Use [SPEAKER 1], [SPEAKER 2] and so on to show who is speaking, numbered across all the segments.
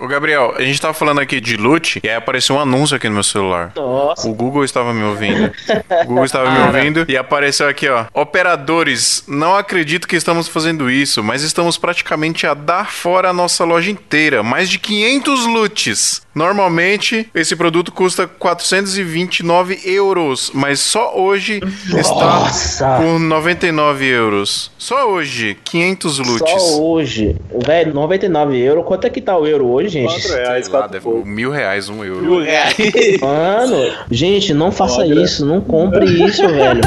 [SPEAKER 1] Ô, Gabriel, a gente tava falando aqui de loot e aí apareceu um anúncio aqui no meu celular.
[SPEAKER 2] Nossa.
[SPEAKER 1] O Google estava me ouvindo. O Google estava me ouvindo e apareceu aqui, ó. Operadores, não acredito que estamos fazendo isso, mas estamos praticamente a dar fora a nossa loja inteira. Mais de 500 loots. Normalmente, esse produto custa 429 euros, mas só hoje
[SPEAKER 2] Nossa.
[SPEAKER 1] está por 99 euros. Só hoje, 500 loots.
[SPEAKER 2] Só hoje. Velho, 99 euros. Quanto é que tá o euro hoje, gente?
[SPEAKER 3] 4 reais,
[SPEAKER 1] Sei lá,
[SPEAKER 3] 4
[SPEAKER 1] deve mil reais, um euro.
[SPEAKER 3] Mil reais.
[SPEAKER 2] Mano, gente, não faça
[SPEAKER 3] Olha.
[SPEAKER 2] isso. Não compre isso, velho.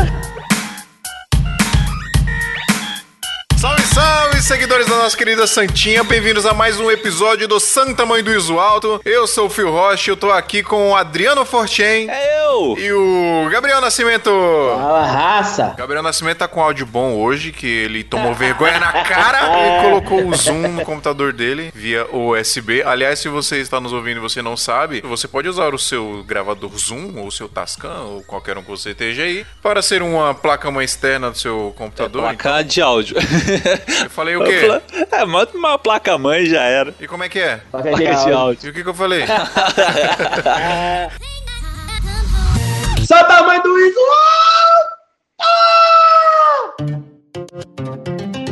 [SPEAKER 1] Seguidores da nossa querida Santinha. Bem-vindos a mais um episódio do Santa Mãe do Iso Alto. Eu sou o Phil Rocha, eu tô aqui com o Adriano Forchen
[SPEAKER 4] É eu!
[SPEAKER 1] e o Gabriel Nascimento.
[SPEAKER 2] Fala, raça.
[SPEAKER 1] Gabriel Nascimento tá com áudio bom hoje, que ele tomou vergonha na cara e colocou o Zoom no computador dele via USB. Aliás, se você está nos ouvindo e você não sabe, você pode usar o seu gravador Zoom ou o seu Tascam ou qualquer um que você esteja aí para ser uma placa-mãe externa do seu computador.
[SPEAKER 4] Placa de áudio.
[SPEAKER 1] Eu falei o quê?
[SPEAKER 4] É, manda uma placa mãe já era.
[SPEAKER 1] E como é que é?
[SPEAKER 2] Placa
[SPEAKER 4] Placa de áudio.
[SPEAKER 1] E o que, que eu falei?
[SPEAKER 2] Só tamanho do Iso!
[SPEAKER 1] Hoje nós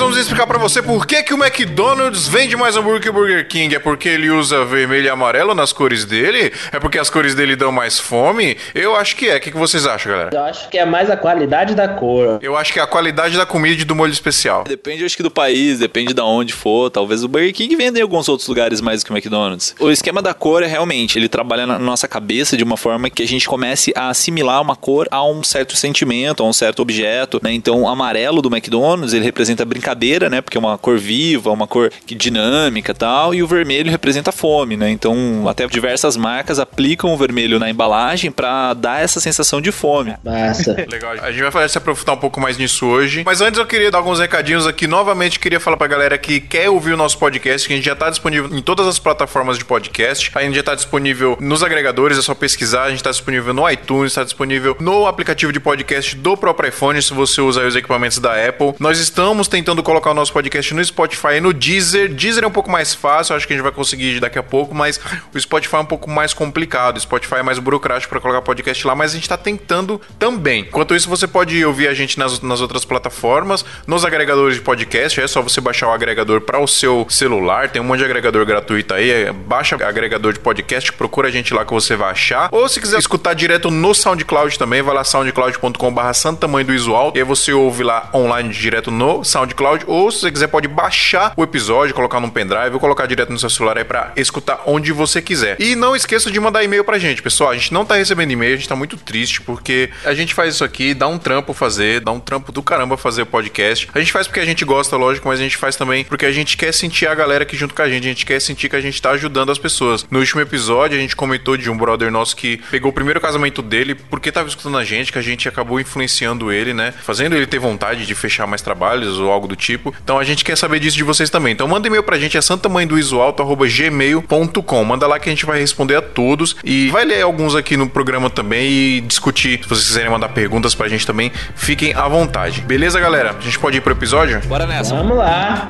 [SPEAKER 1] vamos explicar pra você por que, que o McDonald's vende mais hambúrguer que o Burger King. É porque ele usa vermelho e amarelo nas cores dele? É porque as cores dele dão mais fome? Eu acho que é. O que, que vocês acham, galera?
[SPEAKER 2] Eu acho que é mais a qualidade da cor.
[SPEAKER 1] Eu acho que é a qualidade da comida e do molho especial.
[SPEAKER 4] Depende, acho que do país, depende de onde for. Talvez o Burger King venda em alguns outros lugares mais do que o McDonald's. O esquema da cor é realmente, ele trabalha na nossa cabeça de uma forma que a gente comece a assimilar uma cor a um certo sentimento, a um certo objeto, né? Então, o amarelo do McDonald's, ele representa brincadeira, né? Porque é uma cor viva, uma cor que dinâmica e tal, e o vermelho representa fome, né? Então, até diversas marcas aplicam o vermelho na embalagem para dar essa sensação de fome.
[SPEAKER 2] Massa.
[SPEAKER 1] Legal. A gente vai fazer- se aprofundar um pouco mais nisso hoje. Mas antes eu queria dar alguns recadinhos aqui. Novamente, queria falar pra galera que quer ouvir o nosso podcast, que a gente já tá disponível em todas as plataformas de podcast. A gente já tá disponível nos agregadores, é só pesquisar. A gente tá disponível no iTunes, tá disponível no aplicativo de podcast do próprio iPhone, se você usa aí os equipamentos da Apple. Nós estamos tentando colocar o nosso podcast no Spotify e no Deezer. Deezer é um pouco mais fácil, acho que a gente vai conseguir daqui a pouco, mas o Spotify é um pouco mais complicado. O Spotify é mais burocrático para colocar podcast lá, mas a gente tá tentando também. Enquanto isso, você pode ouvir a gente nas, nas outras plataformas, nos agregadores de podcast. É só você baixar o agregador para o seu celular. Tem um monte de agregador gratuito aí. É, Baixa agregador de podcast, procura a gente lá que você vai achar. Ou se quiser escutar direto no SoundCloud também, vai lá soundcloud.com/barra Santamanho do. E aí você ouve lá online direto no SoundCloud. Ou se você quiser, pode baixar o episódio, colocar num pendrive ou colocar direto no seu celular aí pra escutar onde você quiser. E não esqueça de mandar e-mail pra gente, pessoal. A gente não tá recebendo e-mail, a gente tá muito triste porque a gente faz isso aqui, dá um trampo fazer, dá um trampo do caramba fazer o podcast. A gente faz porque a gente gosta, lógico, mas a gente faz também porque a gente quer sentir a galera aqui junto com a gente, a gente quer sentir que a gente tá ajudando as pessoas. No último episódio, a gente comentou de um brother nosso que pegou o primeiro casamento dele porque tava escutando a gente, que a gente acabou influenciando ele, né? Fazendo ele ter vontade de fechar mais trabalhos ou algo do tipo. Então a gente quer saber disso de vocês também. Então manda e-mail pra gente, é santamanhodoisoalto.gmail.com. Manda lá que a gente vai responder a todos e vai ler alguns aqui no programa também e discutir. Se vocês quiserem mandar perguntas pra gente também, fiquem à vontade. Beleza, galera? A gente pode ir pro episódio?
[SPEAKER 4] Bora nessa.
[SPEAKER 2] Vamos lá.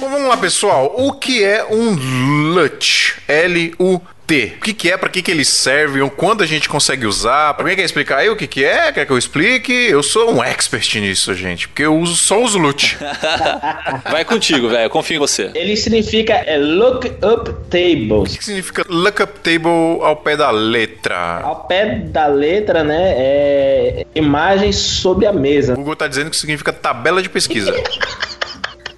[SPEAKER 1] Bom, vamos lá, pessoal. O que é um LUT? L-U-T. O que, que é, pra que, que ele serve, quando a gente consegue usar? Alguém quer explicar aí o que, que é? Quer que eu explique? Eu sou um expert nisso, gente, porque eu uso só os LUT.
[SPEAKER 4] Vai contigo, velho. Confio em você.
[SPEAKER 2] Ele significa é, Look Up Tables.
[SPEAKER 1] O que significa lookup table ao pé da letra?
[SPEAKER 2] Ao pé da letra, né, é imagens sobre a mesa.
[SPEAKER 1] O Google tá dizendo que significa tabela de pesquisa.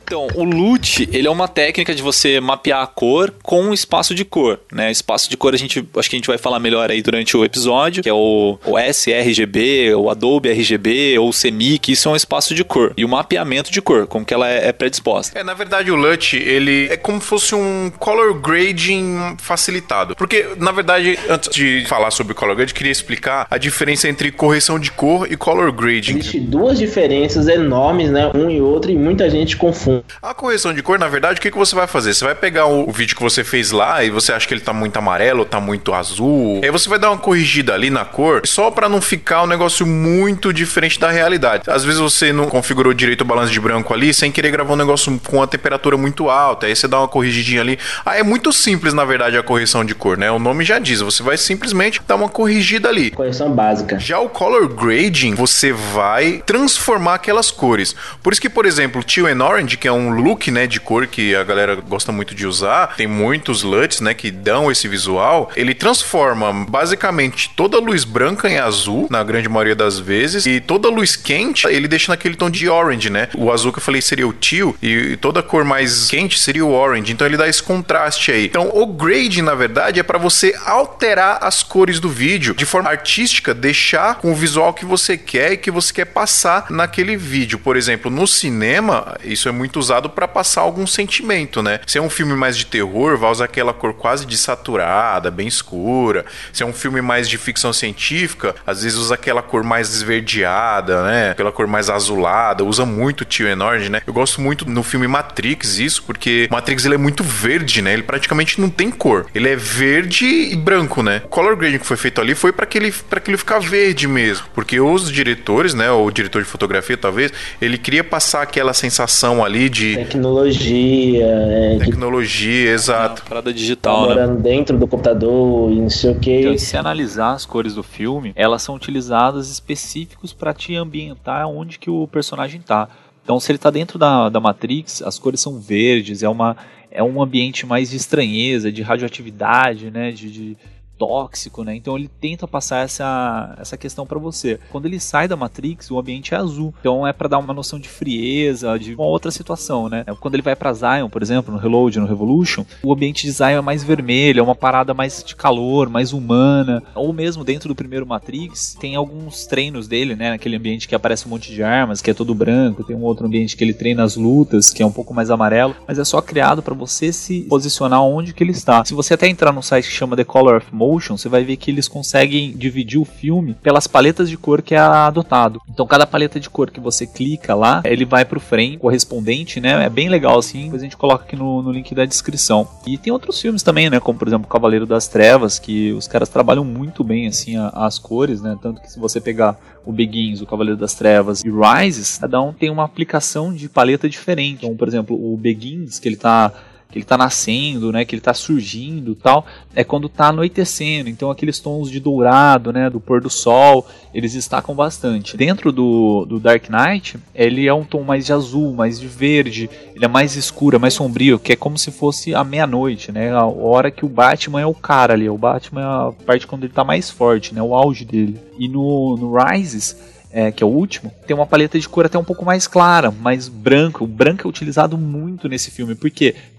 [SPEAKER 4] Então, o LUT, ele é uma técnica de você mapear a cor com espaço de cor, né? Espaço de cor a gente, acho que a gente vai falar melhor aí durante o episódio, que é o, o sRGB, o Adobe RGB ou o CMYK, isso é um espaço de cor. E o mapeamento de cor, como que ela é, é predisposta.
[SPEAKER 1] É, na verdade, o LUT, ele é como se fosse um color grading facilitado. Porque, na verdade, antes de falar sobre color grading, eu queria explicar a diferença entre correção de cor e color grading.
[SPEAKER 2] Existem duas diferenças enormes, né, um e outro, e muita gente confunde.
[SPEAKER 1] A correção de cor, na verdade, o que, que você vai fazer? Você vai pegar o, o vídeo que você fez lá e você acha que ele tá muito amarelo, tá muito azul. Aí você vai dar uma corrigida ali na cor, só para não ficar um negócio muito diferente da realidade. Às vezes você não configurou direito o balanço de branco ali, sem querer gravar um negócio com a temperatura muito alta. Aí você dá uma corrigidinha ali. Ah, é muito simples, na verdade, a correção de cor, né? O nome já diz. Você vai simplesmente dar uma corrigida ali.
[SPEAKER 2] Correção básica.
[SPEAKER 1] Já o color grading, você vai transformar aquelas cores. Por isso que, por exemplo, Teal and Orange, que é um look, né, de cor que a galera gosta muito de usar, tem muitos LUTs, né, que dão esse visual. Ele transforma basicamente toda a luz branca em azul, na grande maioria das vezes, e toda a luz quente, ele deixa naquele tom de orange, né? O azul que eu falei seria o teal e toda a cor mais quente seria o orange. Então ele dá esse contraste aí. Então o grading, na verdade, é para você alterar as cores do vídeo de forma artística, deixar com o visual que você quer e que você quer passar naquele vídeo. Por exemplo, no cinema, isso é muito usado para passar algum sentimento, né? Se é um filme mais de terror, vai usar aquela cor quase desaturada, bem escura. Se é um filme mais de ficção científica, às vezes usa aquela cor mais esverdeada, né? Aquela cor mais azulada, usa muito and Orange, né? Eu gosto muito no filme Matrix isso, porque Matrix ele é muito verde, né? Ele praticamente não tem cor. Ele é verde e branco, né? O color grading que foi feito ali foi para aquele para aquilo ficar verde mesmo, porque os diretores, né, ou o diretor de fotografia talvez, ele queria passar aquela sensação ali de
[SPEAKER 2] Tecnologia, é, que
[SPEAKER 1] tecnologia, exato.
[SPEAKER 5] Uma parada
[SPEAKER 2] tá
[SPEAKER 5] digital, né?
[SPEAKER 2] morando dentro do computador e não sei o que.
[SPEAKER 4] Então, se analisar as cores do filme, elas são utilizadas específicos para te ambientar onde que o personagem tá. Então, se ele tá dentro da, da Matrix, as cores são verdes, é uma é um ambiente mais de estranheza, de radioatividade, né, de, de tóxico, né? Então ele tenta passar essa, essa questão para você. Quando ele sai da Matrix, o ambiente é azul. Então é para dar uma noção de frieza, de uma outra situação, né? Quando ele vai para Zion, por exemplo, no Reload, no Revolution, o ambiente de Zion é mais vermelho, é uma parada mais de calor, mais humana. Ou mesmo dentro do primeiro Matrix, tem alguns treinos dele, né? Naquele ambiente que aparece um monte de armas, que é todo branco. Tem um outro ambiente que ele treina as lutas, que é um pouco mais amarelo. Mas é só criado para você se posicionar onde que ele está. Se você até entrar num site que chama The Color of Motion, você vai ver que eles conseguem dividir o filme pelas paletas de cor que é adotado. Então cada paleta de cor que você clica lá, ele vai pro frame correspondente, né? É bem legal assim. Depois a gente coloca aqui no, no link da descrição. E tem outros filmes também, né? Como por exemplo Cavaleiro das Trevas, que os caras trabalham muito bem assim a- as cores, né? Tanto que se você pegar o Begins, o Cavaleiro das Trevas e Rises, cada um tem uma aplicação de paleta diferente. Então, por exemplo, o Begins, que ele tá que ele tá nascendo, né, que ele tá surgindo, tal, é quando tá anoitecendo. Então aqueles tons de dourado, né, do pôr do sol, eles destacam bastante. Dentro do, do Dark Knight, ele é um tom mais de azul, mais de verde, ele é mais escuro, é mais sombrio, que é como se fosse a meia-noite, né, a hora que o Batman é o cara ali, o Batman é a parte quando ele tá mais forte, né, o auge dele. E no, no Rises, é, que é o último, tem uma paleta de cor até um pouco mais clara, mais branca. O branco é utilizado muito nesse filme. Por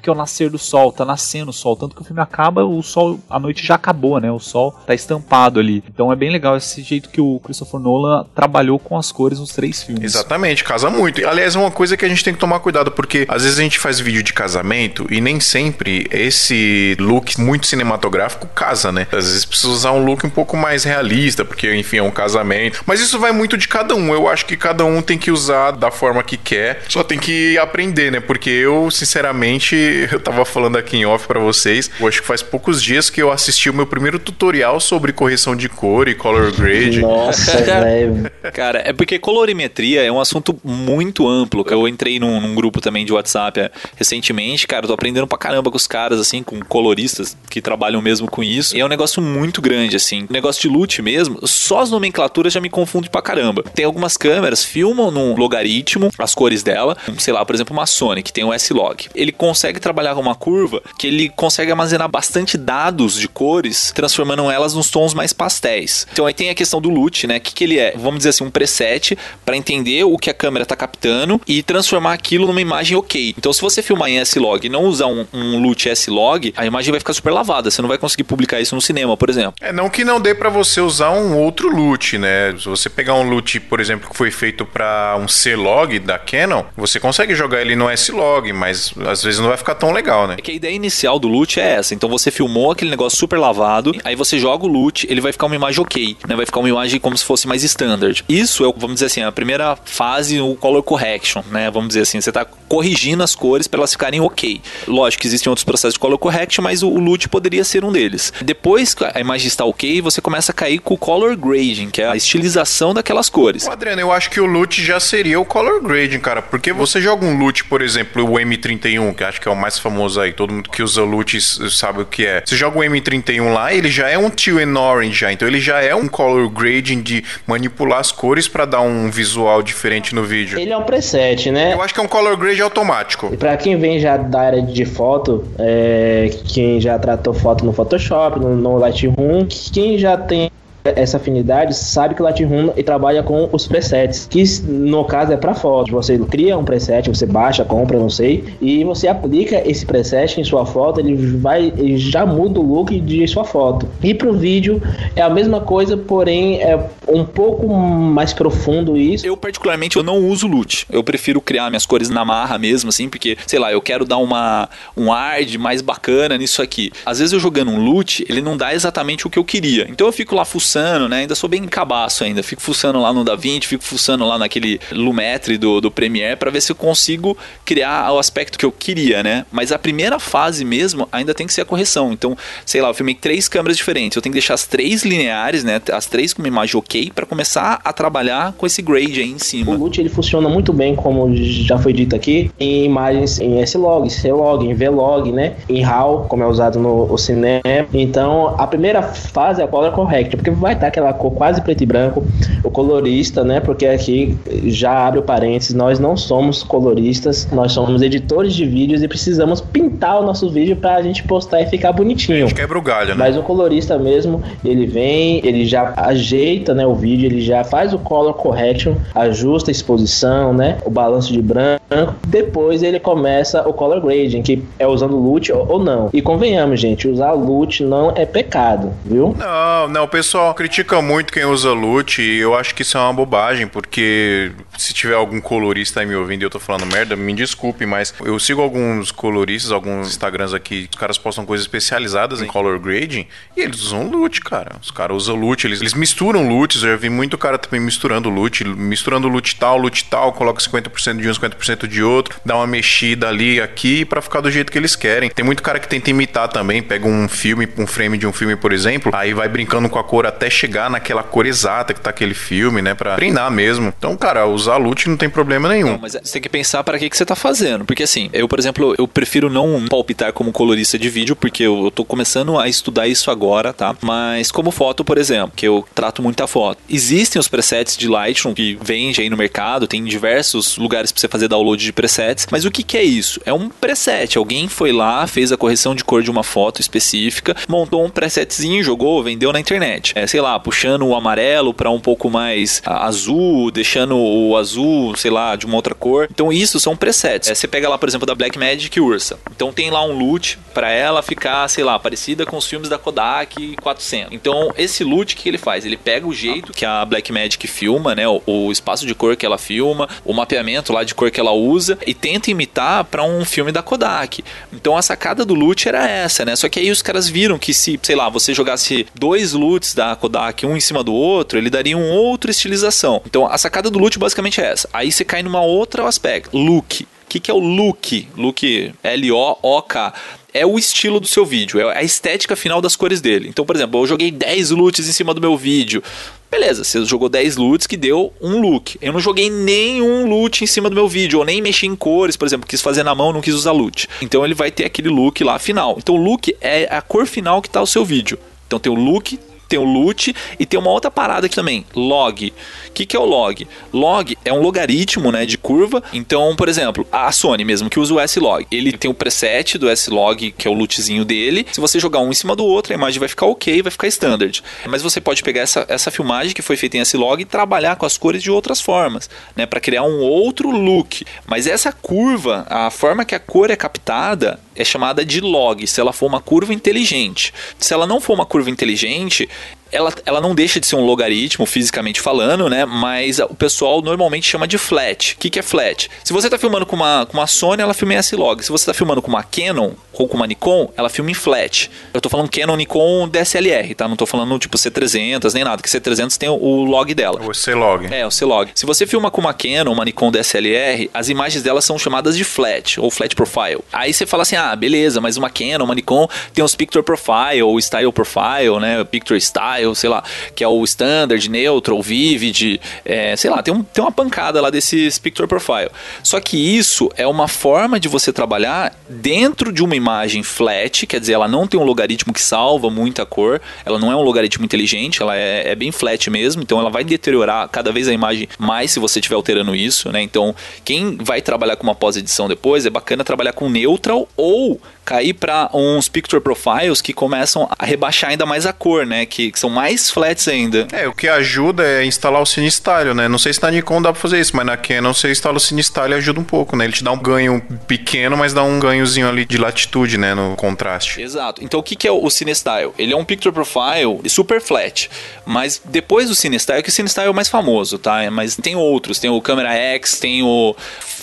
[SPEAKER 4] Porque é o nascer do sol, tá nascendo o sol. Tanto que o filme acaba, o sol, a noite já acabou, né? O sol tá estampado ali. Então é bem legal esse jeito que o Christopher Nolan trabalhou com as cores nos três filmes.
[SPEAKER 1] Exatamente, casa muito. Aliás, é uma coisa que a gente tem que tomar cuidado, porque às vezes a gente faz vídeo de casamento e nem sempre esse look muito cinematográfico casa, né? Às vezes precisa usar um look um pouco mais realista, porque, enfim, é um casamento. Mas isso vai muito de cada um. Eu acho que cada um tem que usar da forma que quer. Só tem que aprender, né? Porque eu, sinceramente, eu tava falando aqui em off pra vocês. Eu acho que faz poucos dias que eu assisti o meu primeiro tutorial sobre correção de cor e color grade.
[SPEAKER 2] Nossa, velho.
[SPEAKER 5] Cara, é porque colorimetria é um assunto muito amplo. Eu entrei num, num grupo também de WhatsApp é, recentemente, cara, eu tô aprendendo pra caramba com os caras, assim, com coloristas que trabalham mesmo com isso. E é um negócio muito grande, assim. O negócio de loot mesmo, só as nomenclaturas já me confundem pra caramba. Tem algumas câmeras, filmam num logaritmo as cores dela, sei lá, por exemplo, uma Sony, que tem um S-Log. Ele consegue trabalhar com uma curva que ele consegue armazenar bastante dados de cores, transformando elas nos tons mais pastéis. Então aí tem a questão do loot, né? O que, que ele é? Vamos dizer assim, um preset para entender o que a câmera tá captando e transformar aquilo numa imagem ok. Então se você filmar em S-Log e não usar um, um S-Log, a imagem vai ficar super lavada. Você não vai conseguir publicar isso no cinema, por exemplo.
[SPEAKER 1] É, não que não dê pra você usar um outro loot, né? Se você pegar um loot, por exemplo, que foi feito pra um C-Log da Canon, você consegue jogar ele no S-Log, mas às vezes não vai ficar ficar tão legal, né?
[SPEAKER 4] É que a ideia inicial do loot é essa. Então você filmou aquele negócio super lavado, aí você joga o loot, ele vai ficar uma imagem ok, né? Vai ficar uma imagem como se fosse mais standard. Isso é, vamos dizer assim, a primeira fase, o color correction, né? Vamos dizer assim, você tá corrigindo as cores para elas ficarem ok. Lógico que existem outros processos de color correction, mas o, o loot poderia ser um deles. Depois que a imagem está ok, você começa a cair com o color grading, que é a estilização daquelas cores.
[SPEAKER 1] Adriano, eu acho que o loot já seria o color grading, cara. Porque você joga um loot, por exemplo, o M31, que acho que é o mais famoso aí, todo mundo que usa loot sabe o que é. Você joga o M31 lá, ele já é um teal and orange já, então ele já é um color grading de manipular as cores para dar um visual diferente no vídeo.
[SPEAKER 2] Ele é um preset, né?
[SPEAKER 1] Eu acho que é um color grade automático.
[SPEAKER 2] E pra quem vem já da área de foto, é, quem já tratou foto no Photoshop, no, no Lightroom, quem já tem essa afinidade sabe que o Lightroom trabalha com os presets, que no caso é para foto. Você cria um preset, você baixa, compra, não sei, e você aplica esse preset em sua foto, ele vai, ele já muda o look de sua foto. E para o vídeo é a mesma coisa, porém é um pouco mais profundo isso.
[SPEAKER 4] Eu particularmente eu não uso loot. Eu prefiro criar minhas cores na marra mesmo, assim, porque sei lá, eu quero dar uma um ar de mais bacana nisso aqui. Às vezes eu jogando um loot, ele não dá exatamente o que eu queria. Então eu fico lá fuçando fuçando, né? Ainda sou bem cabaço ainda. Fico fuçando lá no DaVinci, fico fuçando lá naquele Lumetri do, do Premiere para ver se eu consigo criar o aspecto que eu queria, né? Mas a primeira fase mesmo ainda tem que ser a correção. Então, sei lá, eu filmei três câmeras diferentes. Eu tenho que deixar as três lineares, né? As três com uma imagem ok para começar a trabalhar com esse grade aí em cima.
[SPEAKER 2] O LUT ele funciona muito bem, como já foi dito aqui, em imagens em S-Log, C-Log, em V-Log, né? Em RAW, como é usado no cinema. Então, a primeira fase é a color correct, porque vai estar aquela cor quase preto e branco. O colorista, né? Porque aqui já abre o parênteses, nós não somos coloristas, nós somos editores de vídeos e precisamos pintar o nosso vídeo para a gente postar e ficar bonitinho. A
[SPEAKER 1] gente quebra o galho, né?
[SPEAKER 2] Mas o colorista mesmo, ele vem, ele já ajeita, né, o vídeo, ele já faz o color correction, ajusta a exposição, né, o balanço de branco. Depois ele começa o color grading, que é usando LUT ou não. E convenhamos, gente, usar LUT não é pecado, viu?
[SPEAKER 1] Não, não, pessoal, critica muito quem usa LUT e eu acho que isso é uma bobagem, porque se tiver algum colorista aí me ouvindo e eu tô falando merda, me desculpe, mas eu sigo alguns coloristas, alguns Instagrams aqui, os caras postam coisas especializadas em color grading e eles usam LUT, cara. Os caras usam LUT, eles, eles misturam LUTs, eu já vi muito cara também misturando LUT, misturando LUT tal, LUT tal, coloca 50% de um, 50% de outro, dá uma mexida ali aqui para ficar do jeito que eles querem. Tem muito cara que tenta imitar também, pega um filme, um frame de um filme, por exemplo, aí vai brincando com a cor até chegar naquela cor exata que tá aquele filme, né? Pra treinar mesmo. Então, cara, usar loot não tem problema nenhum. Não,
[SPEAKER 4] mas você tem que pensar para que, que você tá fazendo. Porque assim, eu, por exemplo, eu prefiro não palpitar como colorista de vídeo, porque eu, eu tô começando a estudar isso agora, tá? Mas como foto, por exemplo, que eu trato muita foto. Existem os presets de Lightroom que vende aí no mercado, tem diversos lugares para você fazer download de presets. Mas o que, que é isso? É um preset. Alguém foi lá, fez a correção de cor de uma foto específica, montou um presetzinho, jogou, vendeu na internet. É, sei lá, puxando o amarelo para um pouco mais azul, deixando o azul, sei lá, de uma outra cor. Então isso são presets. É, você pega lá, por exemplo, da Black Magic Ursa. Então tem lá um loot para ela ficar, sei lá, parecida com os filmes da Kodak 400. Então esse loot que ele faz, ele pega o jeito que a Black Magic filma, né, o, o espaço de cor que ela filma, o mapeamento lá de cor que ela usa e tenta imitar para um filme da Kodak. Então a sacada do loot era essa, né? Só que aí os caras viram que se, sei lá, você jogasse dois loots da Kodak um em cima do outro, ele daria uma outra estilização. Então a sacada do look basicamente é essa. Aí você cai numa outra aspecto, look. O que, que é o look? Look L-O-O-K é o estilo do seu vídeo, é a estética final das cores dele. Então, por exemplo, eu joguei 10 loots em cima do meu vídeo. Beleza, você jogou 10 loots que deu um look. Eu não joguei nenhum loot em cima do meu vídeo, ou nem mexi em cores, por exemplo, quis fazer na mão, não quis usar loot. Então ele vai ter aquele look lá final. Então look é a cor final que está o seu vídeo. Então tem o look, tem o loot e tem uma outra parada aqui também, log. O que, que é o log? Log é um logaritmo né, de curva. Então, por exemplo, a Sony mesmo, que usa o S-Log, ele tem o preset do S-Log, que é o lootzinho dele. Se você jogar um em cima do outro, a imagem vai ficar ok, vai ficar standard. Mas você pode pegar essa, essa filmagem que foi feita em S-Log e trabalhar com as cores de outras formas, né, para criar um outro look. Mas essa curva, a forma que a cor é captada, é chamada de log, se ela for uma curva inteligente. Se ela não for uma curva inteligente, ela, ela não deixa de ser um logaritmo, fisicamente falando, né? Mas o pessoal normalmente chama de flat. O que, que é flat? Se você está filmando com uma, com uma Sony, ela filma em S-Log. Se você está filmando com uma Canon ou com uma Nikon, ela filma em flat. Eu estou falando Canon, Nikon, DSLR, tá? Não estou falando tipo C300 nem nada, que C300 tem o, o log dela.
[SPEAKER 1] O C-Log.
[SPEAKER 4] É, o C-Log. Se você filma com uma Canon, uma Nikon DSLR, as imagens delas são chamadas de flat ou flat profile. Aí você fala assim: "Ah, beleza, mas uma Canon, uma Nikon tem os picture profile ou style profile, né? Picture style, sei lá, que é o standard, neutral, vivid, é, sei lá, tem, um, tem uma pancada lá desses picture profile. Só que isso é uma forma de você trabalhar dentro de uma imagem flat, quer dizer, ela não tem um logaritmo que salva muita cor, ela não é um logaritmo inteligente, ela é, é bem flat mesmo, então ela vai deteriorar cada vez a imagem mais se você estiver alterando isso, né? Então, quem vai trabalhar com uma pós-edição depois, é bacana trabalhar com neutral ou cair para uns picture profiles que começam a rebaixar ainda mais a cor, né? Que, que, são mais flats ainda.
[SPEAKER 1] É, o que ajuda é instalar o CineStyle, né? Não sei se na Nikon dá pra fazer isso, mas na Canon você instala o CineStyle e ajuda um pouco, né? Ele te dá um ganho pequeno, mas dá um ganhozinho ali de latitude, né? No contraste.
[SPEAKER 4] Exato. Então o que, que é o CineStyle? Ele é um picture profile super flat, mas depois do CineStyle, que o CineStyle é o mais famoso, tá? Mas tem outros, tem o Camera X, tem o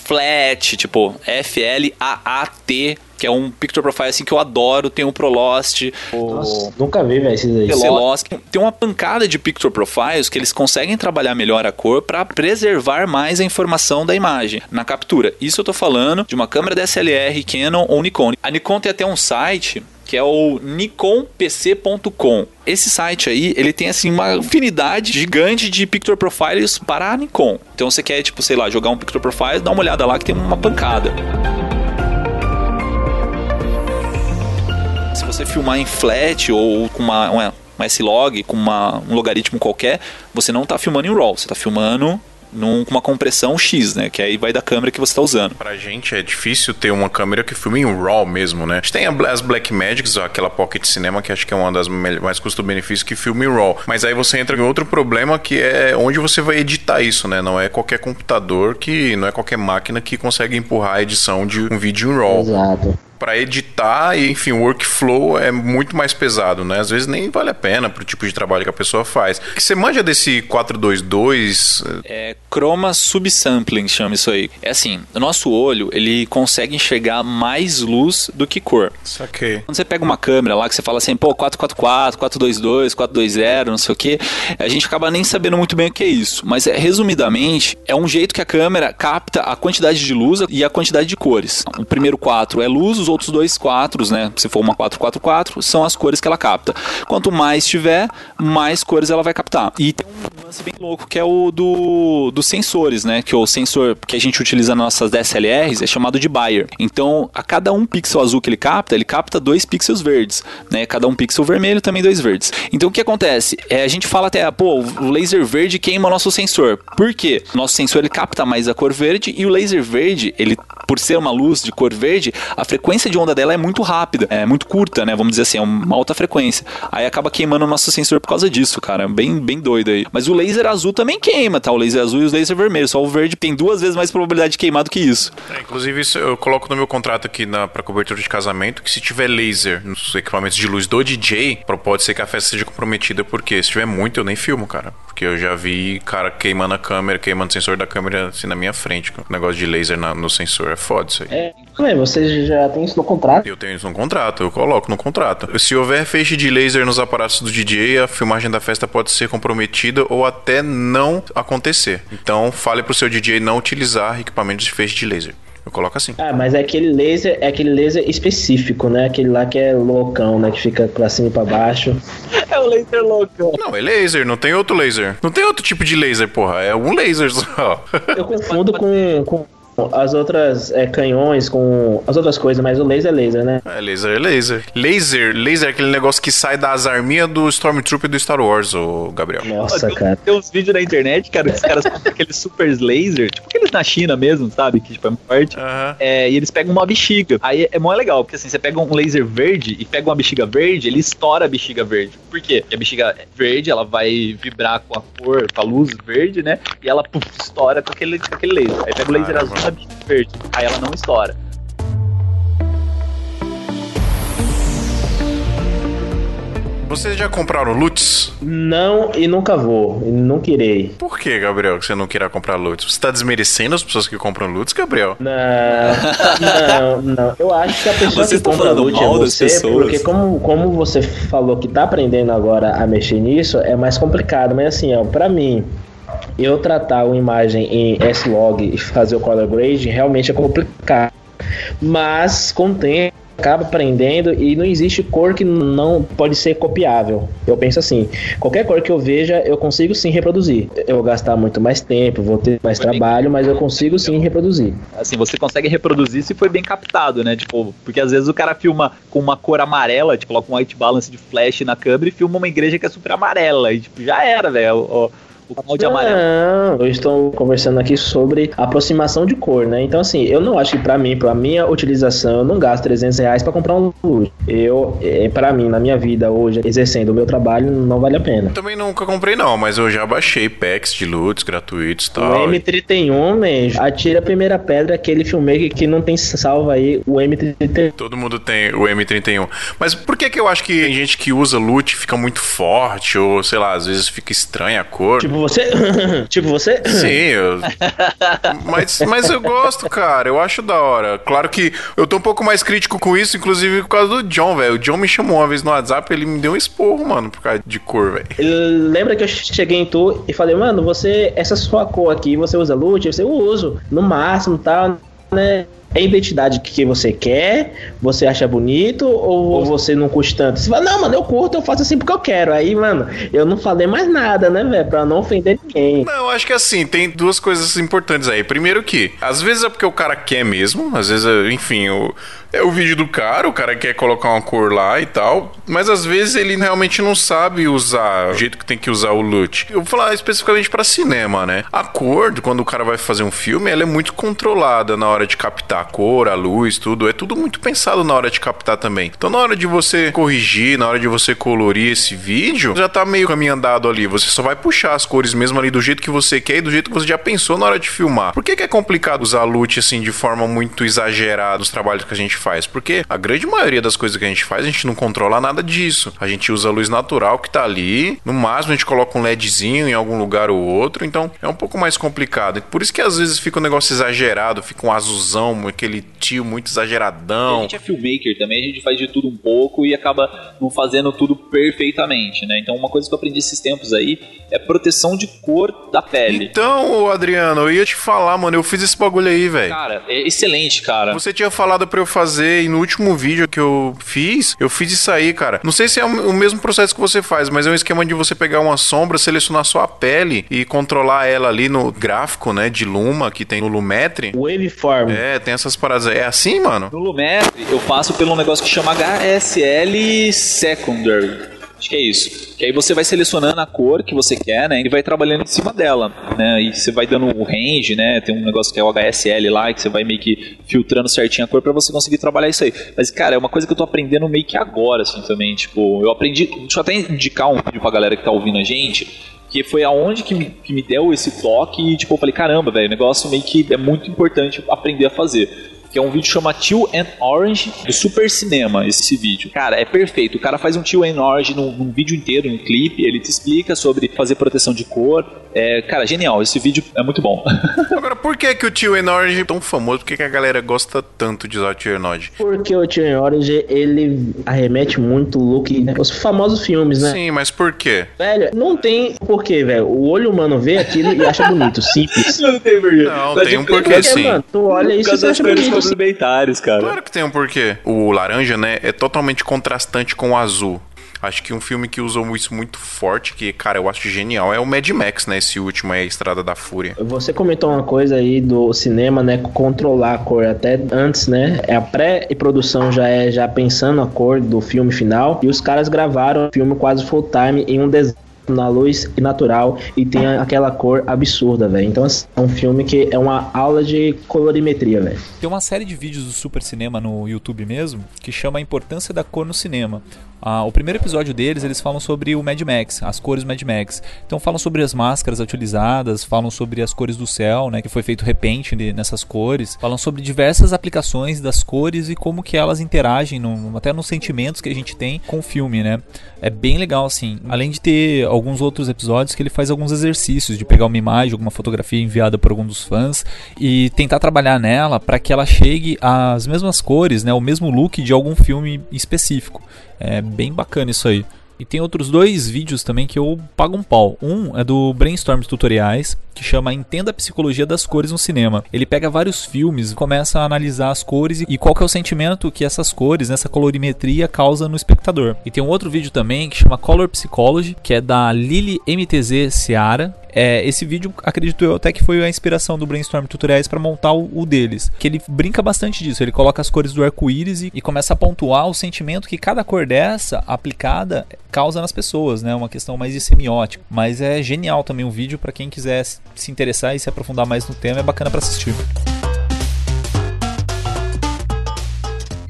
[SPEAKER 4] Flat, tipo F-L-A-A-T que é um picture profile assim que eu adoro. Tem o Prolost.
[SPEAKER 2] Nossa, nunca vi, velho, esses aí.
[SPEAKER 4] Celosk. Tem uma pancada de picture profiles que eles conseguem trabalhar melhor a cor para preservar mais a informação da imagem na captura. Isso eu tô falando de uma câmera DSLR, Canon ou Nikon. A Nikon tem até um site que é o nikonpc.com. Esse site aí, ele tem assim uma infinidade gigante de picture profiles para a Nikon. Então você quer, tipo, sei lá, jogar um picture profile, dá uma olhada lá que tem uma pancada. Se você filmar em flat ou com uma, uma, uma S-Log, com uma, um logaritmo qualquer, você não está filmando em RAW, você está filmando num, com uma compressão X, né? Que aí vai da câmera que você está usando.
[SPEAKER 1] Pra gente é difícil ter uma câmera que filme em RAW mesmo, né? A gente tem as Black Magics, aquela Pocket Cinema, que acho que é uma das mais custo-benefício que filme em RAW. Mas aí você entra em outro problema que é onde você vai editar isso, né? Não é qualquer computador que. não é qualquer máquina que consegue empurrar a edição de um vídeo em RAW.
[SPEAKER 2] Exato
[SPEAKER 1] para editar e, enfim, o workflow é muito mais pesado, né? Às vezes nem vale a pena pro tipo de trabalho que a pessoa faz. Que você manja desse 422?
[SPEAKER 4] É chroma subsampling, chama isso aí. É assim, o nosso olho, ele consegue enxergar mais luz do que cor.
[SPEAKER 1] Saquei.
[SPEAKER 4] Quando você pega uma câmera lá que você fala assim, pô, 444, 422, 420, não sei o que, a gente acaba nem sabendo muito bem o que é isso. Mas, é, resumidamente, é um jeito que a câmera capta a quantidade de luz e a quantidade de cores. O primeiro 4 é luz, os outros dois quatros, né? Se for uma 444, são as cores que ela capta. Quanto mais tiver, mais cores ela vai captar. E tem um lance bem louco que é o do, dos sensores, né? Que o sensor que a gente utiliza nas nossas DSLRs é chamado de Bayer. Então, a cada um pixel azul que ele capta, ele capta dois pixels verdes, né? Cada um pixel vermelho também dois verdes. Então, o que acontece? É, a gente fala até, pô, o laser verde queima o nosso sensor. Por quê? Nosso sensor ele capta mais a cor verde e o laser verde, ele por ser uma luz de cor verde, a frequência de onda dela é muito rápida, é muito curta, né? Vamos dizer assim, é uma alta frequência. Aí acaba queimando o nosso sensor por causa disso, cara. Bem, bem doido aí. Mas o laser azul também queima, tá? O laser azul e o laser vermelho. Só o verde tem duas vezes mais probabilidade de queimar do que isso.
[SPEAKER 1] É, inclusive, isso eu coloco no meu contrato aqui na, pra cobertura de casamento que se tiver laser nos equipamentos de luz do DJ, pode ser que a festa seja comprometida, porque se tiver muito, eu nem filmo, cara. Porque eu já vi cara queimando a câmera, queimando o sensor da câmera assim na minha frente. O negócio de laser na, no sensor é foda isso aí.
[SPEAKER 2] É, você já tem isso no contrato?
[SPEAKER 1] Eu tenho isso no contrato, eu coloco no contrato. Se houver feixe de laser nos aparatos do DJ, a filmagem da festa pode ser comprometida ou até não acontecer. Então, fale pro seu DJ não utilizar equipamentos de feixe de laser. Eu coloco assim.
[SPEAKER 2] Ah, mas é aquele laser, é aquele laser específico, né? Aquele lá que é loucão, né? Que fica pra cima e pra baixo.
[SPEAKER 6] é o laser loucão.
[SPEAKER 1] Não, é laser, não tem outro laser. Não tem outro tipo de laser, porra. É um laser só.
[SPEAKER 2] Eu confundo com, com as outras é, canhões com as outras coisas, mas o laser é laser, né?
[SPEAKER 1] É, laser é laser. Laser, laser é aquele negócio que sai das arminhas do Stormtrooper do Star Wars, o Gabriel.
[SPEAKER 2] Nossa,
[SPEAKER 6] tem,
[SPEAKER 2] cara.
[SPEAKER 6] Tem uns vídeos na internet, cara, que os caras com aqueles super laser, tipo aqueles na China mesmo, sabe? Que tipo é forte.
[SPEAKER 1] Uhum.
[SPEAKER 6] É, e eles pegam uma bexiga. Aí é mó legal, porque assim, você pega um laser verde e pega uma bexiga verde, ele estoura a bexiga verde. Por quê? Porque a bexiga verde, ela vai vibrar com a cor, com a luz verde, né? E ela puf, estoura com aquele, com aquele laser. Aí pega o laser azul verde. Aí ela não estoura.
[SPEAKER 1] Vocês já compraram Lutz?
[SPEAKER 2] Não e nunca vou. E nunca irei.
[SPEAKER 1] Por que, Gabriel, que você não queira comprar Lutz? Você tá desmerecendo as pessoas que compram Lutz, Gabriel?
[SPEAKER 2] Não, não, não. Eu acho que a pessoa
[SPEAKER 5] Você
[SPEAKER 2] que
[SPEAKER 5] tá
[SPEAKER 2] compra Lutz é você,
[SPEAKER 5] pessoas?
[SPEAKER 2] porque como, como você falou que tá aprendendo agora a mexer nisso, é mais complicado. Mas assim, ó, pra mim, eu tratar uma imagem em S-Log e fazer o color grade realmente é complicado. Mas com o tempo acaba aprendendo e não existe cor que não pode ser copiável. Eu penso assim, qualquer cor que eu veja, eu consigo sim reproduzir. Eu vou gastar muito mais tempo, vou ter mais
[SPEAKER 4] Foi
[SPEAKER 2] trabalho, mas eu consigo sim reproduzir.
[SPEAKER 4] Assim, você consegue reproduzir se foi bem captado, né? Tipo, porque às vezes o cara filma com uma cor amarela, tipo, coloca um white balance de flash na câmera e filma uma igreja que é super amarela. E, tipo, já era, velho. O, o de amarelo.
[SPEAKER 2] Não, eu estou conversando aqui sobre aproximação de cor, né? Então, assim, eu não acho que pra mim, pra minha utilização, eu não gasto 300 reais pra comprar um luz. Eu, é, pra mim, na minha vida hoje, exercendo o meu trabalho, não vale a pena.
[SPEAKER 1] Eu também nunca comprei, não, mas eu já baixei packs de Lutz gratuitos e
[SPEAKER 2] O
[SPEAKER 1] tal.
[SPEAKER 2] M31, man, atira a primeira pedra, aquele filmmaker que não tem salva aí, o M31.
[SPEAKER 1] Todo mundo tem o M31. Mas por que que eu acho que tem gente que usa loot fica muito forte, ou sei lá, às vezes fica estranha a cor?
[SPEAKER 2] Tipo você? tipo você?
[SPEAKER 1] Sim, eu... mas, mas eu gosto, cara. Eu acho da hora. Claro que eu tô um pouco mais crítico com isso, inclusive por causa do John, velho. O John me chamou uma vez no WhatsApp ele me deu um esporro, mano, por causa de cor, velho.
[SPEAKER 2] Lembra que eu cheguei em tu e falei, mano, você, essa sua cor aqui, você usa loot? Eu, eu uso, no máximo, tal, né? É a identidade que você quer, você acha bonito ou, você não curte tanto? Você fala, não, mano, eu curto, eu faço assim porque eu quero. Aí, mano, eu não falei mais nada, né, velho? Pra não ofender ninguém.
[SPEAKER 1] Não, eu acho que assim, tem duas coisas importantes aí. Primeiro que, às vezes é porque o cara quer mesmo, às vezes, enfim, o, é o vídeo do cara, o cara quer colocar uma cor lá e tal, mas às vezes ele realmente não sabe usar o jeito que tem que usar o loot. Eu vou falar especificamente pra cinema, né? A cor, quando o cara vai fazer um filme, ela é muito controlada na hora de captar a cor, a luz, tudo. É tudo muito pensado na hora de captar também. Então, na hora de você corrigir, na hora de você colorir esse vídeo, já tá meio caminho andado ali. Você só vai puxar as cores mesmo ali do jeito que você quer e do jeito que você já pensou na hora de filmar. Por que, que é complicado usar loot assim de forma muito exagerada nos trabalhos que a gente faz? Porque a grande maioria das coisas que a gente faz, a gente não controla nada disso. A gente usa a luz natural que tá ali. No máximo, a gente coloca um LEDzinho em algum lugar ou outro. Então, é um pouco mais complicado. Por isso que às vezes fica um negócio exagerado, fica um azulzão, aquele tio muito
[SPEAKER 4] A
[SPEAKER 1] exageradão.
[SPEAKER 4] gente é filmmaker também, a gente faz de tudo um pouco e acaba não fazendo tudo perfeitamente, né? Então uma coisa que eu aprendi esses tempos aí é proteção de cor da pele.
[SPEAKER 1] Então, Adriano, eu ia te falar, mano, eu fiz esse bagulho aí, velho.
[SPEAKER 4] Cara, é excelente, cara.
[SPEAKER 1] Você tinha falado pra eu fazer e no último vídeo que eu fiz, eu fiz isso aí, cara. Não sei se é o mesmo processo que você faz, mas é um esquema de você pegar uma sombra, selecionar sua pele e controlar ela ali no gráfico, né, de Luma que tem no Lumetri.
[SPEAKER 2] Waveform.
[SPEAKER 1] É, tem essas paradas. aí. É assim, mano?
[SPEAKER 4] No Lumetri, eu passo por um negócio que chama HSL Secondary. Acho que é isso. Que aí você vai selecionando a cor que você quer, né? E vai trabalhando em cima dela, né? E você vai dando o range, né? Tem um negócio que é o HSL lá, que você vai meio que filtrando certinho a cor pra você conseguir trabalhar isso aí. Mas, cara, é uma coisa que eu tô aprendendo meio que agora, assim, também. Tipo, eu aprendi... Deixa eu até indicar um vídeo pra galera que tá ouvindo a gente que foi aonde que me, que me deu esse toque e tipo, eu falei, caramba, velho, o negócio meio que é muito importante aprender a fazer. Que é um vídeo chama Teal and Orange do Super Cinema, esse vídeo. Cara, é perfeito. O cara faz um Teal and Orange num, num vídeo inteiro, num clipe, ele te explica sobre fazer proteção de cor. É, cara, genial. Esse vídeo é muito bom.
[SPEAKER 1] Agora, por que que o tio Enorange é tão famoso? Por que, que a galera gosta tanto de usar o tio Enorange?
[SPEAKER 2] Porque o Tio Orange, ele arremete muito o look, né? Os famosos filmes, né?
[SPEAKER 1] Sim, mas por quê?
[SPEAKER 2] Velho, não tem porquê, velho. O olho humano vê aquilo e acha bonito, simples.
[SPEAKER 4] Não tem porquê.
[SPEAKER 1] Não, tem um porquê
[SPEAKER 2] Porque,
[SPEAKER 1] sim.
[SPEAKER 2] mano, tu olha isso e você acha bonito.
[SPEAKER 4] Complementares, cara.
[SPEAKER 1] Claro que tem um porquê. O laranja, né, é totalmente contrastante com o azul. Acho que um filme que usou isso muito forte, que, cara, eu acho genial, é o Mad Max, né? Esse último aí, Estrada da Fúria.
[SPEAKER 2] Você comentou uma coisa aí do cinema, né? Controlar a cor até antes, né? É a pré-produção já é já pensando a cor do filme final. E os caras gravaram o filme quase full time em um desenho na luz natural e tem aquela cor absurda, velho. Então assim, é um filme que é uma aula de colorimetria, velho.
[SPEAKER 7] Tem uma série de vídeos do Super Cinema no YouTube mesmo que chama A Importância da Cor no Cinema.
[SPEAKER 8] Ah, o primeiro episódio deles, eles falam sobre o Mad Max, as cores do Mad Max. Então falam sobre as máscaras utilizadas, falam sobre as cores do céu, né, que foi feito repente nessas cores. Falam sobre diversas aplicações das cores e como que elas interagem, no, até nos sentimentos que a gente tem com o filme, né. É bem legal, assim. Além de ter alguns outros episódios que ele faz alguns exercícios de pegar uma imagem, alguma fotografia enviada por algum dos fãs e tentar trabalhar nela para que ela chegue às mesmas cores, né, o mesmo look de algum filme específico. É bem bacana isso aí. E tem outros dois vídeos também que eu pago um pau. Um é do Brainstorm Tutoriais, que chama Entenda a Psicologia das Cores no Cinema. Ele pega vários filmes, começa a analisar as cores e qual que é o sentimento que essas cores, essa colorimetria causa no espectador. E tem um outro vídeo também que chama Color Psychology, que é da Lili MTZ Seara, é, esse vídeo, acredito eu, até que foi a inspiração do Brainstorm Tutoriais para montar o, o, deles. Que ele brinca bastante disso. Ele coloca as cores do arco-íris e, e, começa a pontuar o sentimento que cada cor dessa aplicada causa nas pessoas, né? Uma questão mais de semiótica. Mas é genial também o vídeo para quem quiser se interessar e se aprofundar mais no tema, é bacana para assistir.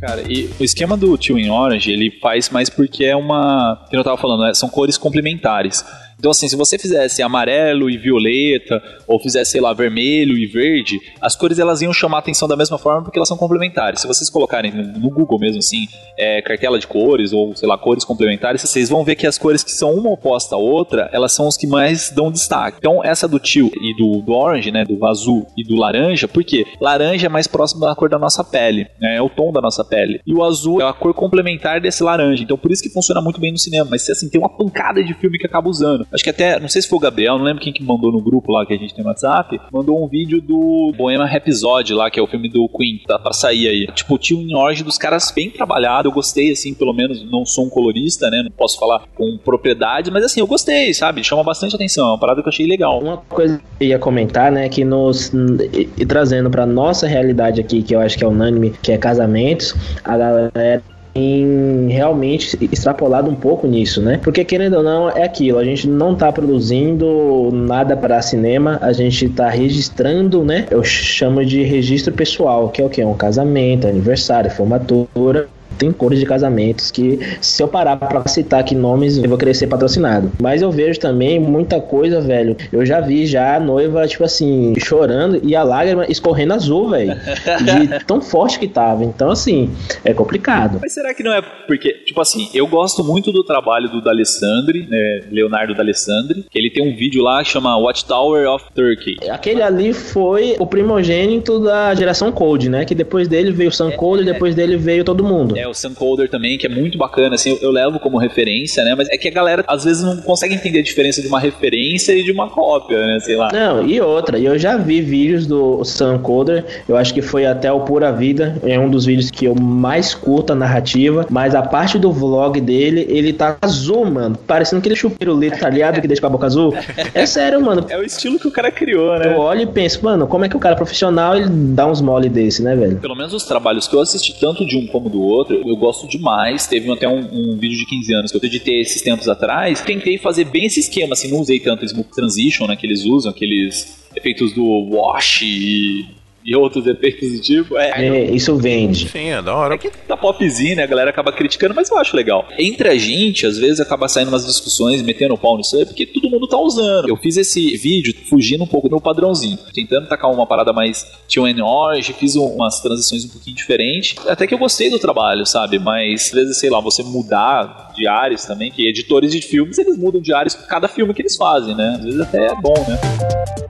[SPEAKER 4] Cara, e o esquema do Tio em Orange, ele faz mais porque é uma. Que eu tava falando, né? são cores complementares. Então, assim, se você fizesse amarelo e violeta, ou fizesse, sei lá, vermelho e verde, as cores elas iam chamar a atenção da mesma forma porque elas são complementares. Se vocês colocarem no Google mesmo, assim, é, cartela de cores, ou sei lá, cores complementares, vocês vão ver que as cores que são uma oposta à outra, elas são os que mais dão destaque. Então, essa do tio e do, do orange, né, do azul e do laranja, porque laranja é mais próximo da cor da nossa pele, né, é o tom da nossa pele. E o azul é a cor complementar desse laranja. Então, por isso que funciona muito bem no cinema. Mas, assim, tem uma pancada de filme que acaba usando. Acho que até, não sei se foi o Gabriel, não lembro quem que mandou no grupo lá que a gente tem no WhatsApp, mandou um vídeo do Bohemian Rhapsody lá, que é o filme do Queen, tá pra sair aí. Tipo, tinha um Orge dos caras bem trabalhado, eu gostei, assim, pelo menos, não sou um colorista, né, não posso falar com propriedade, mas assim, eu gostei, sabe, chama bastante atenção, é uma parada que eu achei legal.
[SPEAKER 2] Uma coisa que eu ia comentar, né, que nos, e, e trazendo pra nossa realidade aqui, que eu acho que é unânime, que é casamentos, a galera em realmente extrapolado um pouco nisso, né? Porque querendo ou não, é aquilo, a gente não tá produzindo nada para cinema, a gente tá registrando, né? Eu chamo de registro pessoal, que é o que? Um casamento, aniversário, formatura tem cores de casamentos que, se eu parar pra citar aqui nomes, eu vou querer ser patrocinado. Mas eu vejo também muita coisa, velho. Eu já vi já a noiva, tipo assim, chorando e a lágrima escorrendo azul, velho. De tão forte que tava. Então, assim, é complicado.
[SPEAKER 4] Mas será que não é porque, tipo assim, eu gosto muito do trabalho do D'Alessandri, né, Leonardo D'Alessandri, que ele tem um vídeo lá que chama Watchtower of Turkey.
[SPEAKER 2] Aquele ali foi o primogênito da geração Cold, né? Que depois dele veio o Sun Cold e depois dele veio todo mundo.
[SPEAKER 4] É, o Suncoder também, que é muito bacana, assim, eu, eu, levo como referência, né? Mas é que a galera às vezes não consegue entender a diferença de uma referência e de uma cópia, né? Sei lá.
[SPEAKER 2] Não, e outra, eu já vi vídeos do Suncoder, eu acho que foi até o Pura Vida, é um dos vídeos que eu mais curto a narrativa, mas a parte do vlog dele, ele tá azul, mano, parecendo aquele chupirulito talhado que deixa com a boca azul. É sério, mano.
[SPEAKER 4] É o estilo que o cara criou, né?
[SPEAKER 2] Eu olho e penso, mano, como é que o cara profissional ele dá uns mole desse, né, velho?
[SPEAKER 4] Pelo menos os trabalhos que eu assisti tanto de um como do outro, eu gosto demais. Teve até um, um, vídeo de 15 anos que eu editei esses tempos atrás. Tentei fazer bem esse esquema, assim, não usei tanto Smoke Transition, né, que eles usam, aqueles efeitos do wash e e outros efeitos do tipo. É,
[SPEAKER 2] é, isso vende.
[SPEAKER 1] Sim, é da hora. É
[SPEAKER 4] que tá popzinho, né? A galera acaba criticando, mas eu acho legal. Entre a gente, às vezes acaba saindo umas discussões, metendo o pau nisso aí, porque todo mundo tá usando. Eu fiz esse vídeo fugindo um pouco do meu padrãozinho, tentando tacar uma parada mais Tio Orange, fiz umas transições um pouquinho diferentes. Até que eu gostei do trabalho, sabe? Mas às vezes, sei lá, você mudar de áreas também, que editores de filmes, eles mudam de áreas por cada filme que eles fazem, né? Às vezes até é bom, né?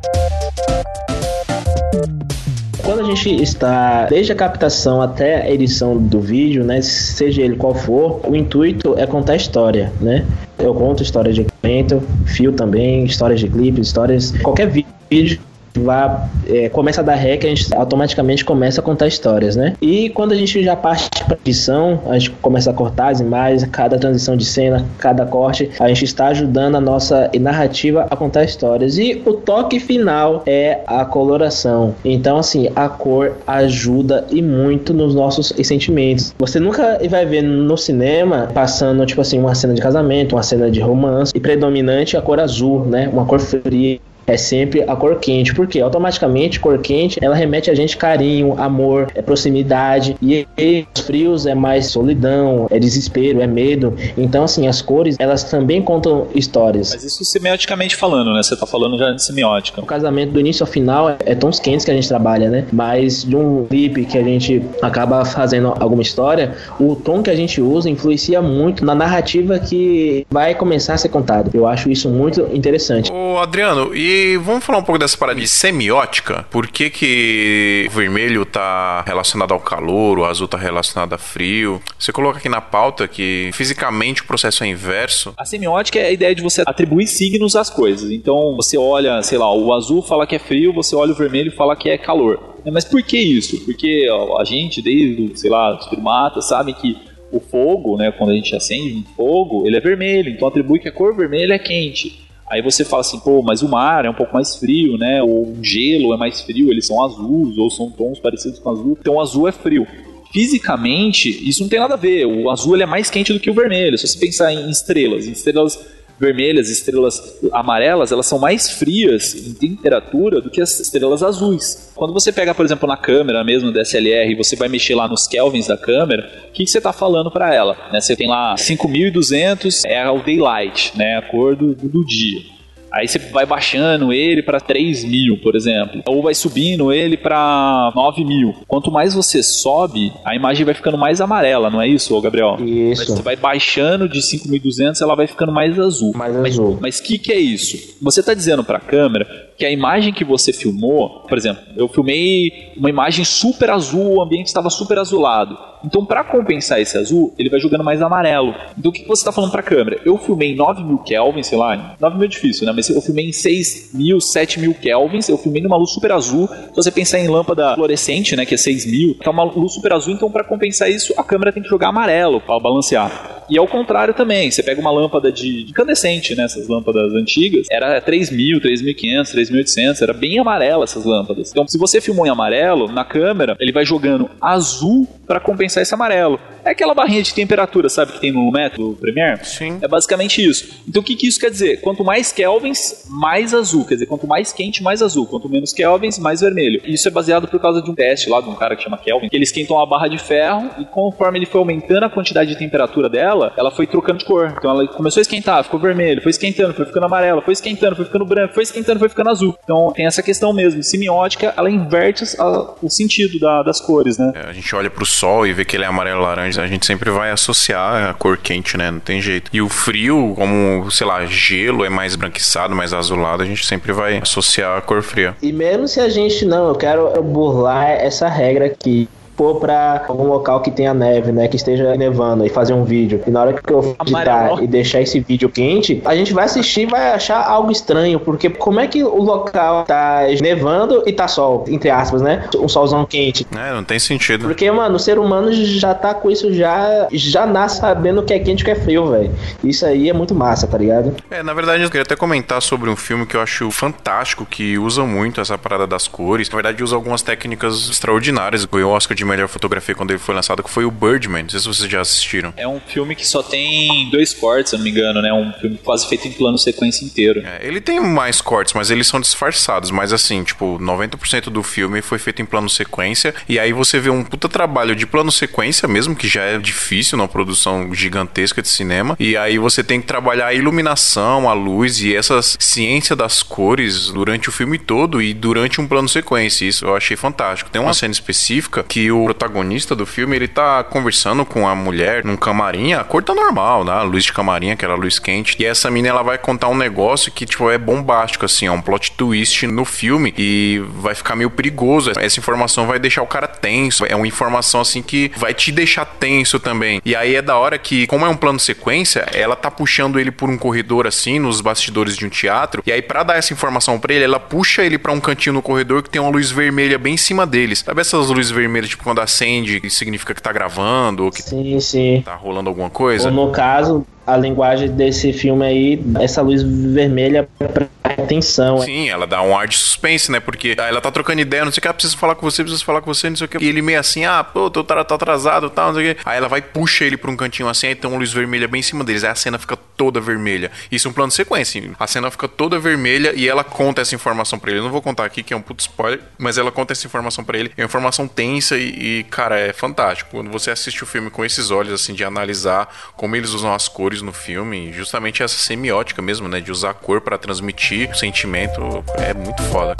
[SPEAKER 2] Quando a gente está desde a captação até a edição do vídeo, né, seja ele qual for, o intuito é contar história, né? Eu conto histórias de equipamento, fio também, histórias de clipes, histórias, qualquer vídeo vá, é, começa a dar rec, a gente automaticamente começa a contar histórias, né? E quando a gente já parte para edição, a gente começa a cortar as imagens, cada transição de cena, cada corte, a gente está ajudando a nossa narrativa a contar histórias. E o toque final é a coloração. Então, assim, a cor ajuda e muito nos nossos sentimentos. Você nunca vai ver no cinema passando, tipo assim, uma cena de casamento, uma cena de romance, e predominante a cor azul, né? Uma cor fria é sempre a cor quente, porque automaticamente cor quente ela remete a gente carinho, amor, é proximidade e, e os frios é mais solidão, é desespero, é medo. Então assim, as cores elas também contam histórias.
[SPEAKER 4] Mas isso semioticamente falando, né? Você tá falando já de semiótica.
[SPEAKER 2] O casamento do início ao final é, é tons quentes que a gente trabalha, né? Mas de um clipe que a gente acaba fazendo alguma história, o tom que a gente usa influencia muito na narrativa que vai começar a ser contada. Eu acho isso muito interessante.
[SPEAKER 1] Ô Adriano, e vamos falar um pouco dessa parada de semiótica? Por que, que o vermelho tá relacionado ao calor, o azul tá relacionado a frio? Você coloca aqui na pauta que fisicamente o processo é inverso.
[SPEAKER 4] A semiótica é a ideia de você atribuir signos às coisas. Então você olha, sei lá, o azul fala que é frio, você olha o vermelho e fala que é calor. Mas por que isso? Porque a gente, desde, sei lá, os primatas, sabe que o fogo, né, quando a gente acende um fogo, ele é vermelho, então atribui que a cor vermelha é quente. Aí você fala assim, pô, mas o mar é um pouco mais frio, né? Ou o gelo é mais frio, eles são azuis, ou são tons parecidos com azul. Então o azul é frio. Fisicamente, isso não tem nada a ver. O azul ele é mais quente do que o vermelho. Se você pensar em estrelas, em estrelas vermelhas, estrelas amarelas, elas são mais frias em temperatura do que as estrelas azuis. Quando você pega, por exemplo, na câmera mesmo DSLR e você vai mexer lá nos kelvins da câmera, o que, que você está falando para ela? Né? Você tem lá 5200 é o daylight, né? a cor do, do dia. Aí você vai baixando ele para 3 mil, por exemplo. Ou vai subindo ele para 9 mil. Quanto mais você sobe, a imagem vai ficando mais amarela, não é isso, Gabriel?
[SPEAKER 2] Isso.
[SPEAKER 4] Você vai baixando de 5.200, ela vai ficando mais azul.
[SPEAKER 2] Mais azul.
[SPEAKER 4] Mas o que, que é isso? Você está dizendo para a câmera que a imagem que você filmou, por exemplo, eu filmei uma imagem super azul, o ambiente estava super azulado. Então, para compensar esse azul, ele vai jogando mais amarelo. Então, o que você está falando para a câmera? Eu filmei em 9000 Kelvin, sei lá, 9000 é difícil, né? Mas eu filmei em 6000, 7000 Kelvins, eu filmei numa luz super azul. Se você pensar em lâmpada fluorescente, né, que é 6000, que é uma luz super azul, então para compensar isso, a câmera tem que jogar amarelo para balancear. E ao contrário também, você pega uma lâmpada de incandescente, né, essas lâmpadas antigas, era 3000, 3500, 3800, era bem amarela essas lâmpadas. Então, se você filmou em amarelo, na câmera, ele vai jogando azul para compensar esse amarelo. É aquela barrinha de temperatura, sabe, que tem no método Premiere?
[SPEAKER 1] Sim.
[SPEAKER 4] É basicamente isso. Então o que, que isso quer dizer? Quanto mais kelvins, mais azul. Quer dizer, quanto mais quente, mais azul. Quanto menos kelvins, mais vermelho. Isso é baseado por causa de um teste lá de um cara que chama Kelvin, que ele esquentou uma barra de ferro e conforme ele foi aumentando a quantidade de temperatura dela, ela foi trocando de cor. Então ela começou a esquentar, ficou vermelho, foi esquentando, foi ficando amarela, foi esquentando, foi ficando branco, foi esquentando, foi ficando azul. Então tem essa questão mesmo. Semiótica, ela inverte a, o sentido da, das cores, né?
[SPEAKER 1] É, a gente olha pro sol e vê que ele é amarelo laranja, a gente sempre vai associar a cor quente, né? Não tem jeito. E o frio, como, sei lá, gelo é mais branquiçado, mais azulado, a gente sempre vai associar a cor fria.
[SPEAKER 2] E mesmo se a gente não, eu quero burlar essa regra aqui for para algum local que tenha neve, né, que esteja nevando e fazer um vídeo. E na hora que eu editar e deixar esse vídeo quente, a gente vai assistir e vai achar algo estranho, porque como é que o local tá nevando e tá sol, entre aspas, né? Um solzão quente.
[SPEAKER 1] É, não tem sentido.
[SPEAKER 2] Porque, mano, o ser humano já tá com isso já já nasce sabendo o que é quente e o que é frio, velho. Isso aí é muito massa, tá ligado?
[SPEAKER 1] É, na verdade, eu queria até comentar sobre um filme que eu acho fantástico, que usa muito essa parada das cores. Na verdade, usa algumas técnicas extraordinárias. Ganhou o Oscar de melhor fotografia quando ele foi lançado, que foi o Birdman. Não sei se vocês já assistiram.
[SPEAKER 4] É um filme que só tem dois cortes, se não me engano, né? Um filme quase feito em plano sequência inteiro.
[SPEAKER 1] É, ele tem mais cortes, mas eles são disfarçados. Mas assim, tipo, 90% do filme foi feito em plano sequência. E aí você vê um puta trabalho de plano sequência mesmo, que já é difícil numa produção gigantesca de cinema. E aí você tem que trabalhar a iluminação, a luz e essa ciência das cores durante o filme todo e durante um plano sequência. Isso eu achei fantástico. Tem uma cena específica que o protagonista do filme, ele tá conversando com a mulher num camarim, a cor tá normal, né? A luz de camarim, aquela luz quente. E essa mina, ela vai contar um negócio que, tipo, é bombástico, assim, é um plot twist no filme e vai ficar meio perigoso. Essa informação vai deixar o cara tenso. É uma informação, assim, que vai te deixar tenso também. E aí é da hora que, como é um plano sequência, ela tá puxando ele por um corredor, assim, nos bastidores de um teatro. E aí, para dar essa informação para ele, ela puxa ele para um cantinho no corredor que tem uma luz vermelha bem em cima deles. Sabe essas luzes vermelhas, tipo, quando acende, significa que tá gravando, ou que
[SPEAKER 2] sim, sim.
[SPEAKER 1] tá rolando alguma coisa.
[SPEAKER 2] Ou no caso, a linguagem desse filme aí, essa luz vermelha pra atenção.
[SPEAKER 1] Sim, ela dá um ar de suspense, né? Porque ela tá trocando ideia, não sei o que, ah, preciso falar com você, preciso falar com você, não sei o que. E ele meio assim, ah, pô, tô, tô atrasado e tal, não sei o que. Aí ela vai puxa ele pra um cantinho assim, aí tem uma luz vermelha bem em cima deles. Aí a cena fica toda vermelha. Isso é um plano de sequência. A cena fica toda vermelha e ela conta essa informação para ele. Eu não vou contar aqui que é um puto spoiler, mas ela conta essa informação para ele. É uma informação tensa e, e, cara, é fantástico. Quando você assiste o filme com esses olhos, assim, de analisar como eles usam as cores no filme, justamente essa semiótica mesmo, né? De usar a cor para transmitir o sentimento, é muito foda.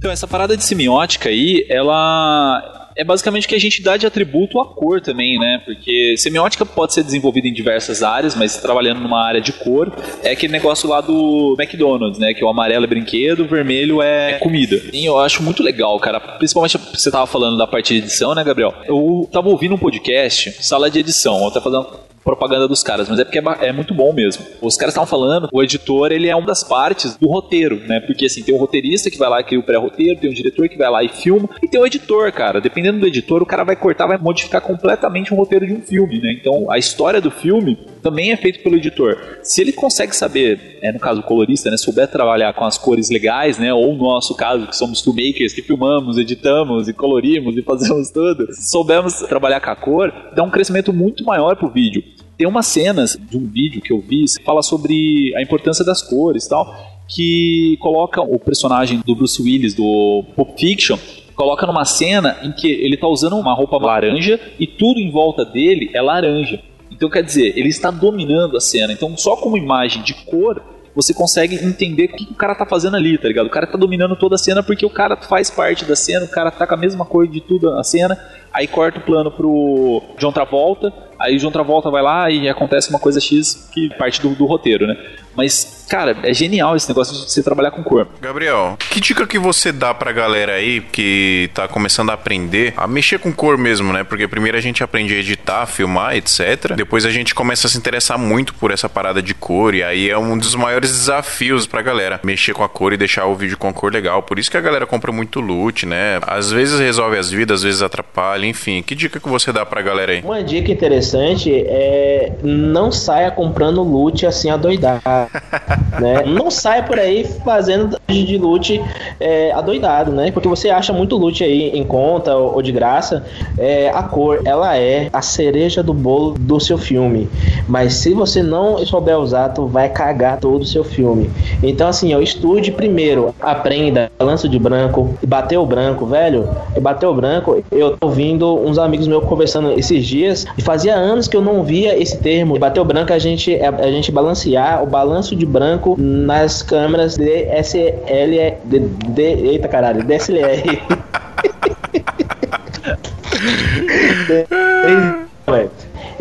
[SPEAKER 4] Então, essa parada de semiótica aí, ela é basicamente que a gente dá de atributo à cor também, né? Porque semiótica pode ser desenvolvida em diversas áreas, mas trabalhando numa área de cor, é aquele negócio lá do McDonald's, né? Que o amarelo é brinquedo, o vermelho é comida. E eu acho muito legal, cara. Principalmente você tava falando da parte de edição, né, Gabriel? Eu tava ouvindo um podcast, sala de edição, eu tava fazendo propaganda dos caras, mas é porque é, é muito bom mesmo. Os caras estavam falando, o editor, ele é uma das partes do roteiro, né? Porque assim, tem o roteirista que vai lá e cria o pré-roteiro, tem o diretor que vai lá e filma, e tem o editor, cara. Dependendo do editor, o cara vai cortar, vai modificar completamente o roteiro de um filme, né? Então, a história do filme também é feita pelo editor. Se ele consegue saber, é, no caso o colorista, né, souber trabalhar com as cores legais, né, ou no nosso caso, que somos filmmakers, que filmamos, editamos e colorimos e fazemos tudo, se soubermos trabalhar com a cor, dá um crescimento muito maior pro vídeo. Tem umas cenas de um vídeo que eu vi que fala sobre a importância das cores e tal, que coloca o personagem do Bruce Willis do Pulp Fiction coloca numa cena em que ele tá usando uma roupa laranja e tudo em volta dele é laranja. Então quer dizer, ele está dominando a cena. Então só como imagem de cor você consegue entender o que o cara tá fazendo ali, tá ligado? O cara tá dominando toda a cena porque o cara faz parte da cena, o cara tá com a mesma cor de tudo a cena, aí corta o plano pro John Travolta, aí John Travolta vai lá e acontece uma coisa X que parte do, do roteiro, né? Mas, cara, é genial esse negócio de você trabalhar com cor.
[SPEAKER 1] Gabriel, que dica que você dá pra galera aí que tá começando a aprender a mexer com cor mesmo, né? Porque primeiro a gente aprende a editar, filmar, etc. Depois a gente começa a se interessar muito por essa parada de cor e aí é um dos maiores desafios pra galera. Mexer com a cor e deixar o vídeo com a cor legal. Por isso que a galera compra muito loot, né? Às vezes resolve as vidas, às vezes atrapalha, enfim. Que dica que você dá pra galera aí?
[SPEAKER 2] Uma dica interessante é não saia comprando loot assim a doidar né? Não saia por aí fazendo de loot é, adoidado, né? Porque você acha muito loot aí em conta ou, ou de graça. É, a cor, ela é a cereja do bolo do seu filme. Mas se você não souber usar, tu vai cagar todo o seu filme. Então, assim, eu estude primeiro, aprenda, balanço de branco, bateu branco, velho. Bateu branco, eu tô ouvindo uns amigos meus conversando esses dias e fazia anos que eu não via esse termo. Bateu branco a gente, a, a gente balancear o balanço de branco nas câmeras DSL. De, de, eita caralho, DSLR.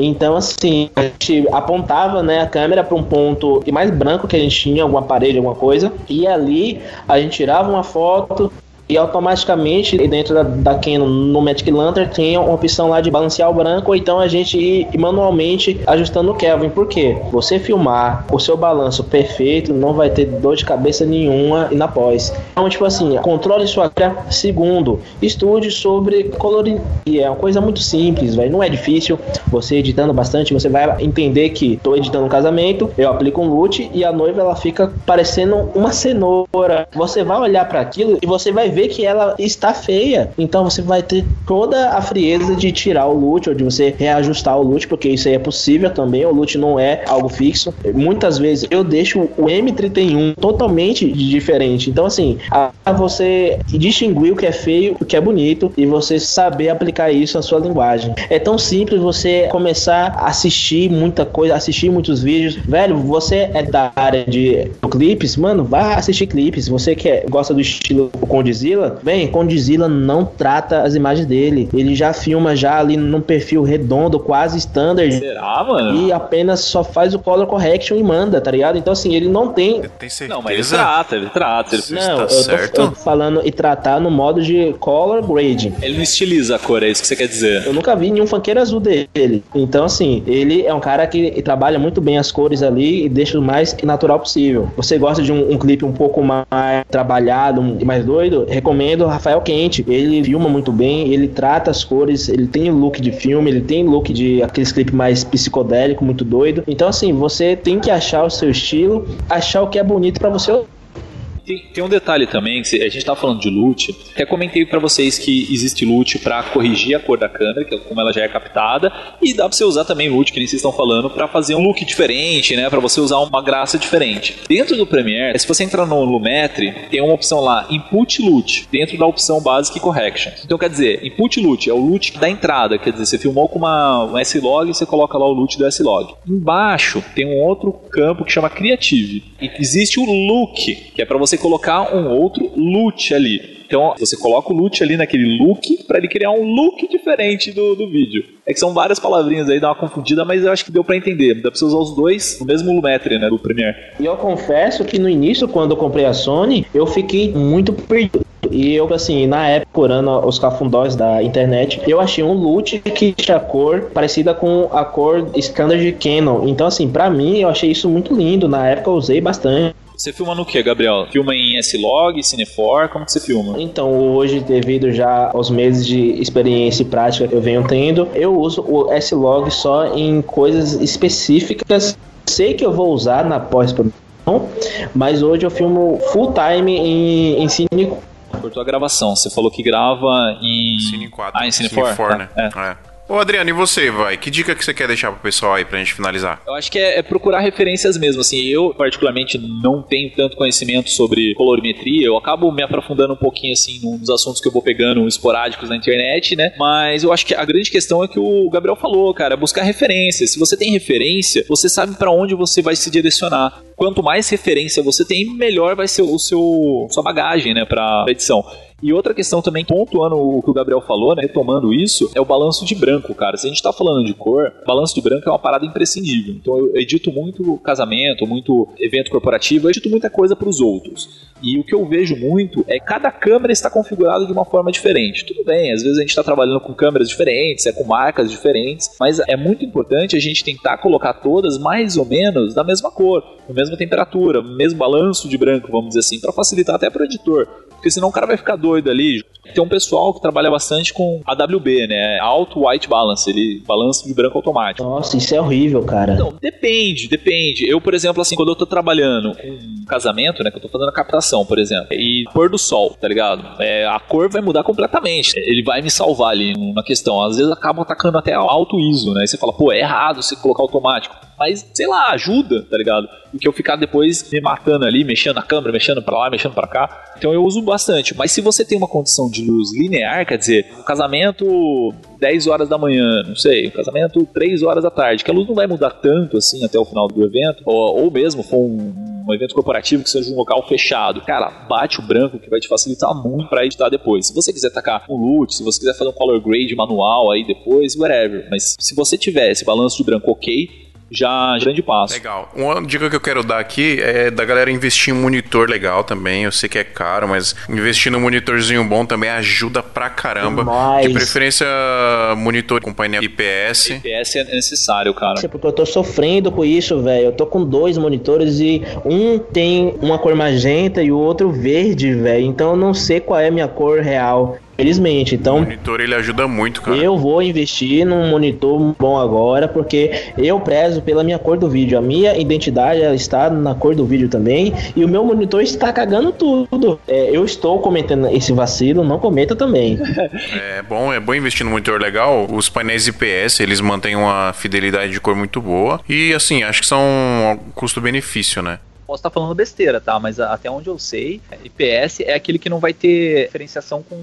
[SPEAKER 2] Então, assim, a gente apontava né, a câmera para um ponto mais branco que a gente tinha, alguma parede, alguma coisa, e ali a gente tirava uma foto, e automaticamente dentro da, da Canon no Magic Lantern tem uma opção lá de balancear o branco ou então a gente ir manualmente ajustando o Kelvin. Por quê? Você filmar o seu balanço perfeito, não vai ter dor de cabeça nenhuma e na pós. Então, tipo assim, controle sua câmera. Segundo, estude sobre colorir. É uma coisa muito simples, vai. Não é difícil. Você editando bastante, você vai entender que estou editando um casamento, eu aplico um loot e a noiva ela fica parecendo uma cenoura. Você vai olhar para aquilo e você vai ver vê que ela está feia. Então você vai ter toda a frieza de tirar o loot ou de você reajustar o loot, porque isso aí é possível também. O loot não é algo fixo. Muitas vezes eu deixo o M31 totalmente diferente. Então, assim, a você distinguir o que é feio, o que é bonito e você saber aplicar isso na sua linguagem. É tão simples você começar a assistir muita coisa, assistir muitos vídeos. Velho, você é da área de clipes, mano, vá assistir clipes. Você que é, gosta do estilo condizir Condzilla, bem, Condzilla não trata as imagens dele. Ele já filma já ali num perfil redondo, quase standard.
[SPEAKER 4] Será, mano?
[SPEAKER 2] E apenas só faz o color correction e manda, tá ligado? Então, assim, ele não tem.
[SPEAKER 1] Tem certeza?
[SPEAKER 4] Não, mas ele trata, ele trata. Ele...
[SPEAKER 2] Não, tá eu, certo? Tô, eu tô falando e tratar no modo de color grading.
[SPEAKER 4] Ele não estiliza a cor, é isso que você quer dizer?
[SPEAKER 2] Eu nunca vi nenhum funkeiro azul dele. Então, assim, ele é um cara que trabalha muito bem as cores ali e deixa o mais natural possível. Você gosta de um, um clipe um pouco mais trabalhado, mais doido? Recomendo Rafael Quente. Ele filma muito bem, ele trata as cores, ele tem look de filme, ele tem look de aqueles clipes mais psicodélico, muito doido. Então, assim, você tem que achar o seu estilo, achar o que é bonito para você
[SPEAKER 4] Tem, tem, um detalhe também, que a gente tá falando de loot. Até comentei para vocês que existe loot para corrigir a cor da câmera, que é como ela já é captada, e dá pra você usar também loot, que nem vocês estão falando, para fazer um look diferente, né? Para você usar uma graça diferente. Dentro do Premiere, se você entrar no Lumetri, tem uma opção lá, Input Loot, dentro da opção Basic Correction. Então quer dizer, Input Loot é o loot da entrada, quer dizer, você filmou com uma, um S-Log e você coloca lá o loot do S-Log. Embaixo tem um outro campo que chama Creative. E existe o Look, que é para você colocar um outro loot ali. Então você coloca o loot ali naquele look para ele criar um look diferente do, do vídeo. É que são várias palavrinhas aí, dá uma confundida, mas eu acho que deu para entender. Dá pra usar os dois no mesmo Lumetri, né, do Premiere.
[SPEAKER 2] E eu confesso que no início, quando eu comprei a Sony, eu fiquei muito perdido. E eu, assim, na época, procurando os cafundós da internet, eu achei um loot que tinha cor parecida com a cor standard Canon. Então, assim, para mim, eu achei isso muito lindo. Na época, eu usei bastante.
[SPEAKER 4] Você filma no que, Gabriel? Filma em S-Log, Cinefor? Como que você filma?
[SPEAKER 2] Então, hoje, devido já aos meses de experiência e prática que eu venho tendo, eu uso o S-Log só em coisas específicas. Sei que eu vou usar na pós-produção, mas hoje eu filmo full time em, em Cine
[SPEAKER 4] Cortou a gravação. Você falou que grava em.
[SPEAKER 1] Cine 4.
[SPEAKER 4] Ah, em Cine, Cine 4,
[SPEAKER 1] né? É. é. Ô Adriano, e você, vai? Que dica que você quer deixar pro pessoal aí pra gente finalizar?
[SPEAKER 4] Eu acho que é, é, procurar referências mesmo, assim, eu particularmente não tenho tanto conhecimento sobre colorimetria, eu acabo me aprofundando um pouquinho, assim, nos assuntos que eu vou pegando esporádicos na internet, né, mas eu acho que a grande questão é que o Gabriel falou, cara, buscar referências. Se você tem referência, você sabe para onde você vai se direcionar. Quanto mais referência você tem, melhor vai ser o seu sua bagagem, né, pra edição. E outra questão também, pontuando o que o Gabriel falou, né, retomando isso, é o balanço de branco, cara. Se a gente tá falando de cor, balanço de branco é uma parada imprescindível. Então eu edito muito casamento, muito evento corporativo, eu edito muita coisa para os outros. E o que eu vejo muito é cada câmera está configurada de uma forma diferente. Tudo bem, às vezes a gente está trabalhando com câmeras diferentes, é com marcas diferentes, mas é muito importante a gente tentar colocar todas mais ou menos da mesma cor, da mesma temperatura, mesmo balanço de branco, vamos dizer assim, para facilitar até para o editor. Porque senão o cara vai ficar doido ali. Tem um pessoal que trabalha bastante com AWB, né? Auto White Balance, ele balança de branco automático.
[SPEAKER 2] Nossa, isso é horrível, cara.
[SPEAKER 4] Não, depende, depende. Eu, por exemplo, assim, quando eu tô trabalhando com um casamento, né? Que eu tô fazendo a captação, por exemplo, e pôr do sol, tá ligado? É, a cor vai mudar completamente. Ele vai me salvar ali na questão. Às vezes acaba atacando até alto ISO, né? E você fala, pô, é errado você colocar automático. Mas, sei lá, ajuda, tá ligado? Do que eu ficar depois me matando ali, mexendo na câmera, mexendo para lá, mexendo para cá. Então eu uso bastante. Mas se você tem uma condição de luz linear, quer dizer, um casamento 10 horas da manhã, não sei, um casamento 3 horas da tarde, que a luz não vai mudar tanto assim até o final do evento, ou, ou mesmo for um, um evento corporativo que seja um local fechado, cara, bate o branco que vai te facilitar muito para editar depois. Se você quiser tacar um loot, se você quiser fazer um color grade manual aí depois, whatever. Mas se você tiver esse balanço de branco ok, já grande passo.
[SPEAKER 1] Legal. Uma dica que eu quero dar aqui é da galera investir em monitor legal também. Eu sei que é caro, mas investir num monitorzinho bom também ajuda pra caramba. Demais. De preferência, monitor com painel IPS.
[SPEAKER 4] IPS é necessário, cara.
[SPEAKER 2] Porque eu tô sofrendo com isso, velho. Eu tô com dois monitores e um tem uma cor magenta e o outro verde, velho. Então eu não sei qual é a minha cor real. Felizmente, então. O
[SPEAKER 1] monitor ele ajuda muito, cara.
[SPEAKER 2] Eu vou investir num monitor bom agora, porque eu prezo pela minha cor do vídeo. A minha identidade ela está na cor do vídeo também. E o meu monitor está cagando tudo. É, eu estou cometendo esse vacilo, não cometa também.
[SPEAKER 1] é bom, é bom investir num monitor legal. Os painéis IPS, eles mantêm uma fidelidade de cor muito boa. E assim, acho que são custo-benefício, né?
[SPEAKER 4] Posso estar falando besteira, tá? Mas até onde eu sei, IPS é aquele que não vai ter diferenciação com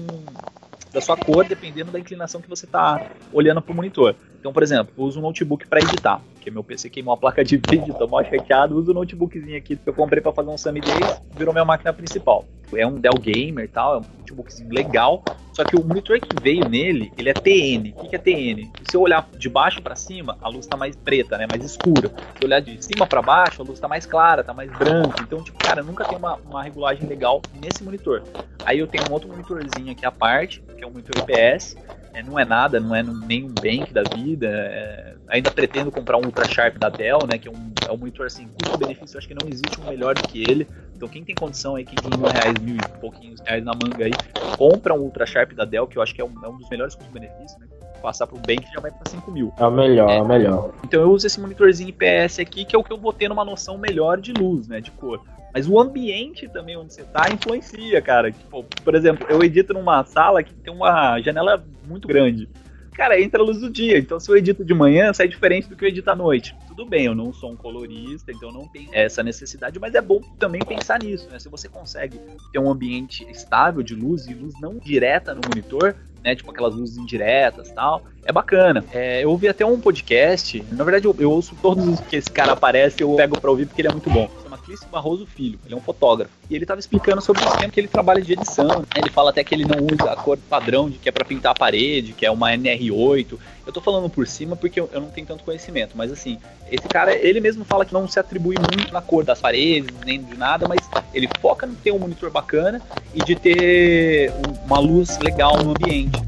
[SPEAKER 4] da sua cor dependendo da inclinação que você está olhando para o monitor. Então, por exemplo, eu uso um notebook para editar, porque meu PC queimou a placa de vídeo, tô mal chateado, uso o notebookzinho aqui que eu comprei para fazer um Summit Days, virou minha máquina principal. É um Dell Gamer e tal, é um notebookzinho legal, só que o monitor que veio nele, ele é TN. O que é TN? Se eu olhar de baixo para cima, a luz está mais preta, né, mais escura. Se eu olhar de cima para baixo, a luz está mais clara, está mais branca. Então, tipo, cara, nunca tem uma, uma regulagem legal nesse monitor. Aí eu tenho um outro monitorzinho aqui à parte, que é um monitor IPS, é, não é nada, não é nem um bank da vida. É, ainda pretendo comprar um Ultra Sharp da Dell, né? Que é um, é um monitor assim, custo-benefício, acho que não existe um melhor do que ele. Então quem tem condição aí, quem tem mil reais, mil e pouquinhos reais na manga aí, compra um Ultra Sharp da Dell, que eu acho que é um, é um dos melhores custo-benefícios, né? passar pro Bank já vai pra 5 mil.
[SPEAKER 2] É o melhor, é, é o melhor.
[SPEAKER 4] Então eu uso esse monitorzinho IPS aqui, que é o que eu vou ter numa noção melhor de luz, né, de cor. Mas o ambiente também onde você tá influencia, cara. Tipo, por exemplo, eu edito numa sala que tem uma janela muito grande cara, entra a luz do dia. Então, se eu edito de manhã, sai diferente do que eu edito à noite. Tudo bem, eu não sou um colorista, então não tenho essa necessidade, mas é bom também pensar nisso, né? Se você consegue ter um ambiente estável de luz e luz não direta no monitor, né? Tipo aquelas luzes indiretas tal. É bacana. É, eu ouvi até um podcast. Na verdade, eu, eu ouço todos os que esse cara aparece, eu pego pra ouvir porque ele é muito bom. Clício Barroso Filho, ele é um fotógrafo. E ele estava explicando sobre o esquema que ele trabalha de edição. Ele fala até que ele não usa a cor padrão de que é para pintar a parede, que é uma NR8. Eu tô falando por cima porque eu, eu, não tenho tanto conhecimento, mas assim, esse cara, ele mesmo fala que não se atribui muito na cor das paredes, nem de nada, mas ele foca em ter um monitor bacana e de ter uma luz legal no ambiente.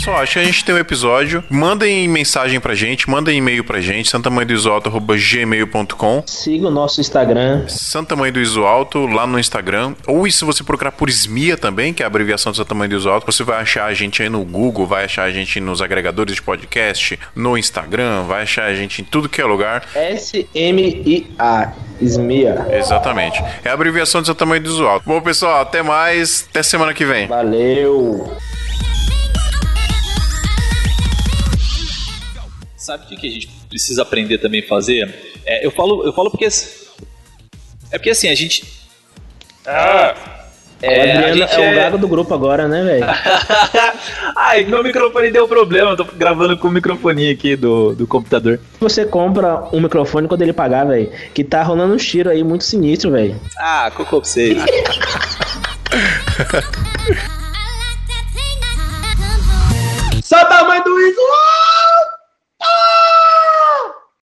[SPEAKER 1] Pessoal, acho que a gente tem um episódio. Mandem mensagem pra gente, mandem e-mail pra gente, santamanhodoisoalto.gmail.com
[SPEAKER 2] Siga o nosso Instagram.
[SPEAKER 1] Santa Mãe do Iso Alto, lá no Instagram. Ou se você procurar por SMIA também, que é a abreviação de Santa Mãe do Iso Alto, você vai achar a gente aí no Google, vai achar a gente nos agregadores de podcast, no Instagram, vai achar a gente em tudo que é lugar.
[SPEAKER 2] S-M-I-A. SMIA.
[SPEAKER 1] Exatamente. É a abreviação de Santa Mãe do Iso Alto. Bom, pessoal, até mais. Até semana que vem.
[SPEAKER 2] Valeu.
[SPEAKER 4] sabe o que, que a gente precisa aprender também a fazer? É, eu, falo, eu falo porque. É porque assim, a gente.
[SPEAKER 2] Ah! É, a é, Adriana é o é gago do grupo agora, né, velho?
[SPEAKER 4] Ai, meu microfone deu problema, tô gravando com o microfone aqui do, do computador.
[SPEAKER 2] Você compra um microfone quando ele pagar, velho, que tá rolando um tiro aí muito sinistro, velho.
[SPEAKER 4] Ah, cocô pra vocês. Santa mãe do Isu!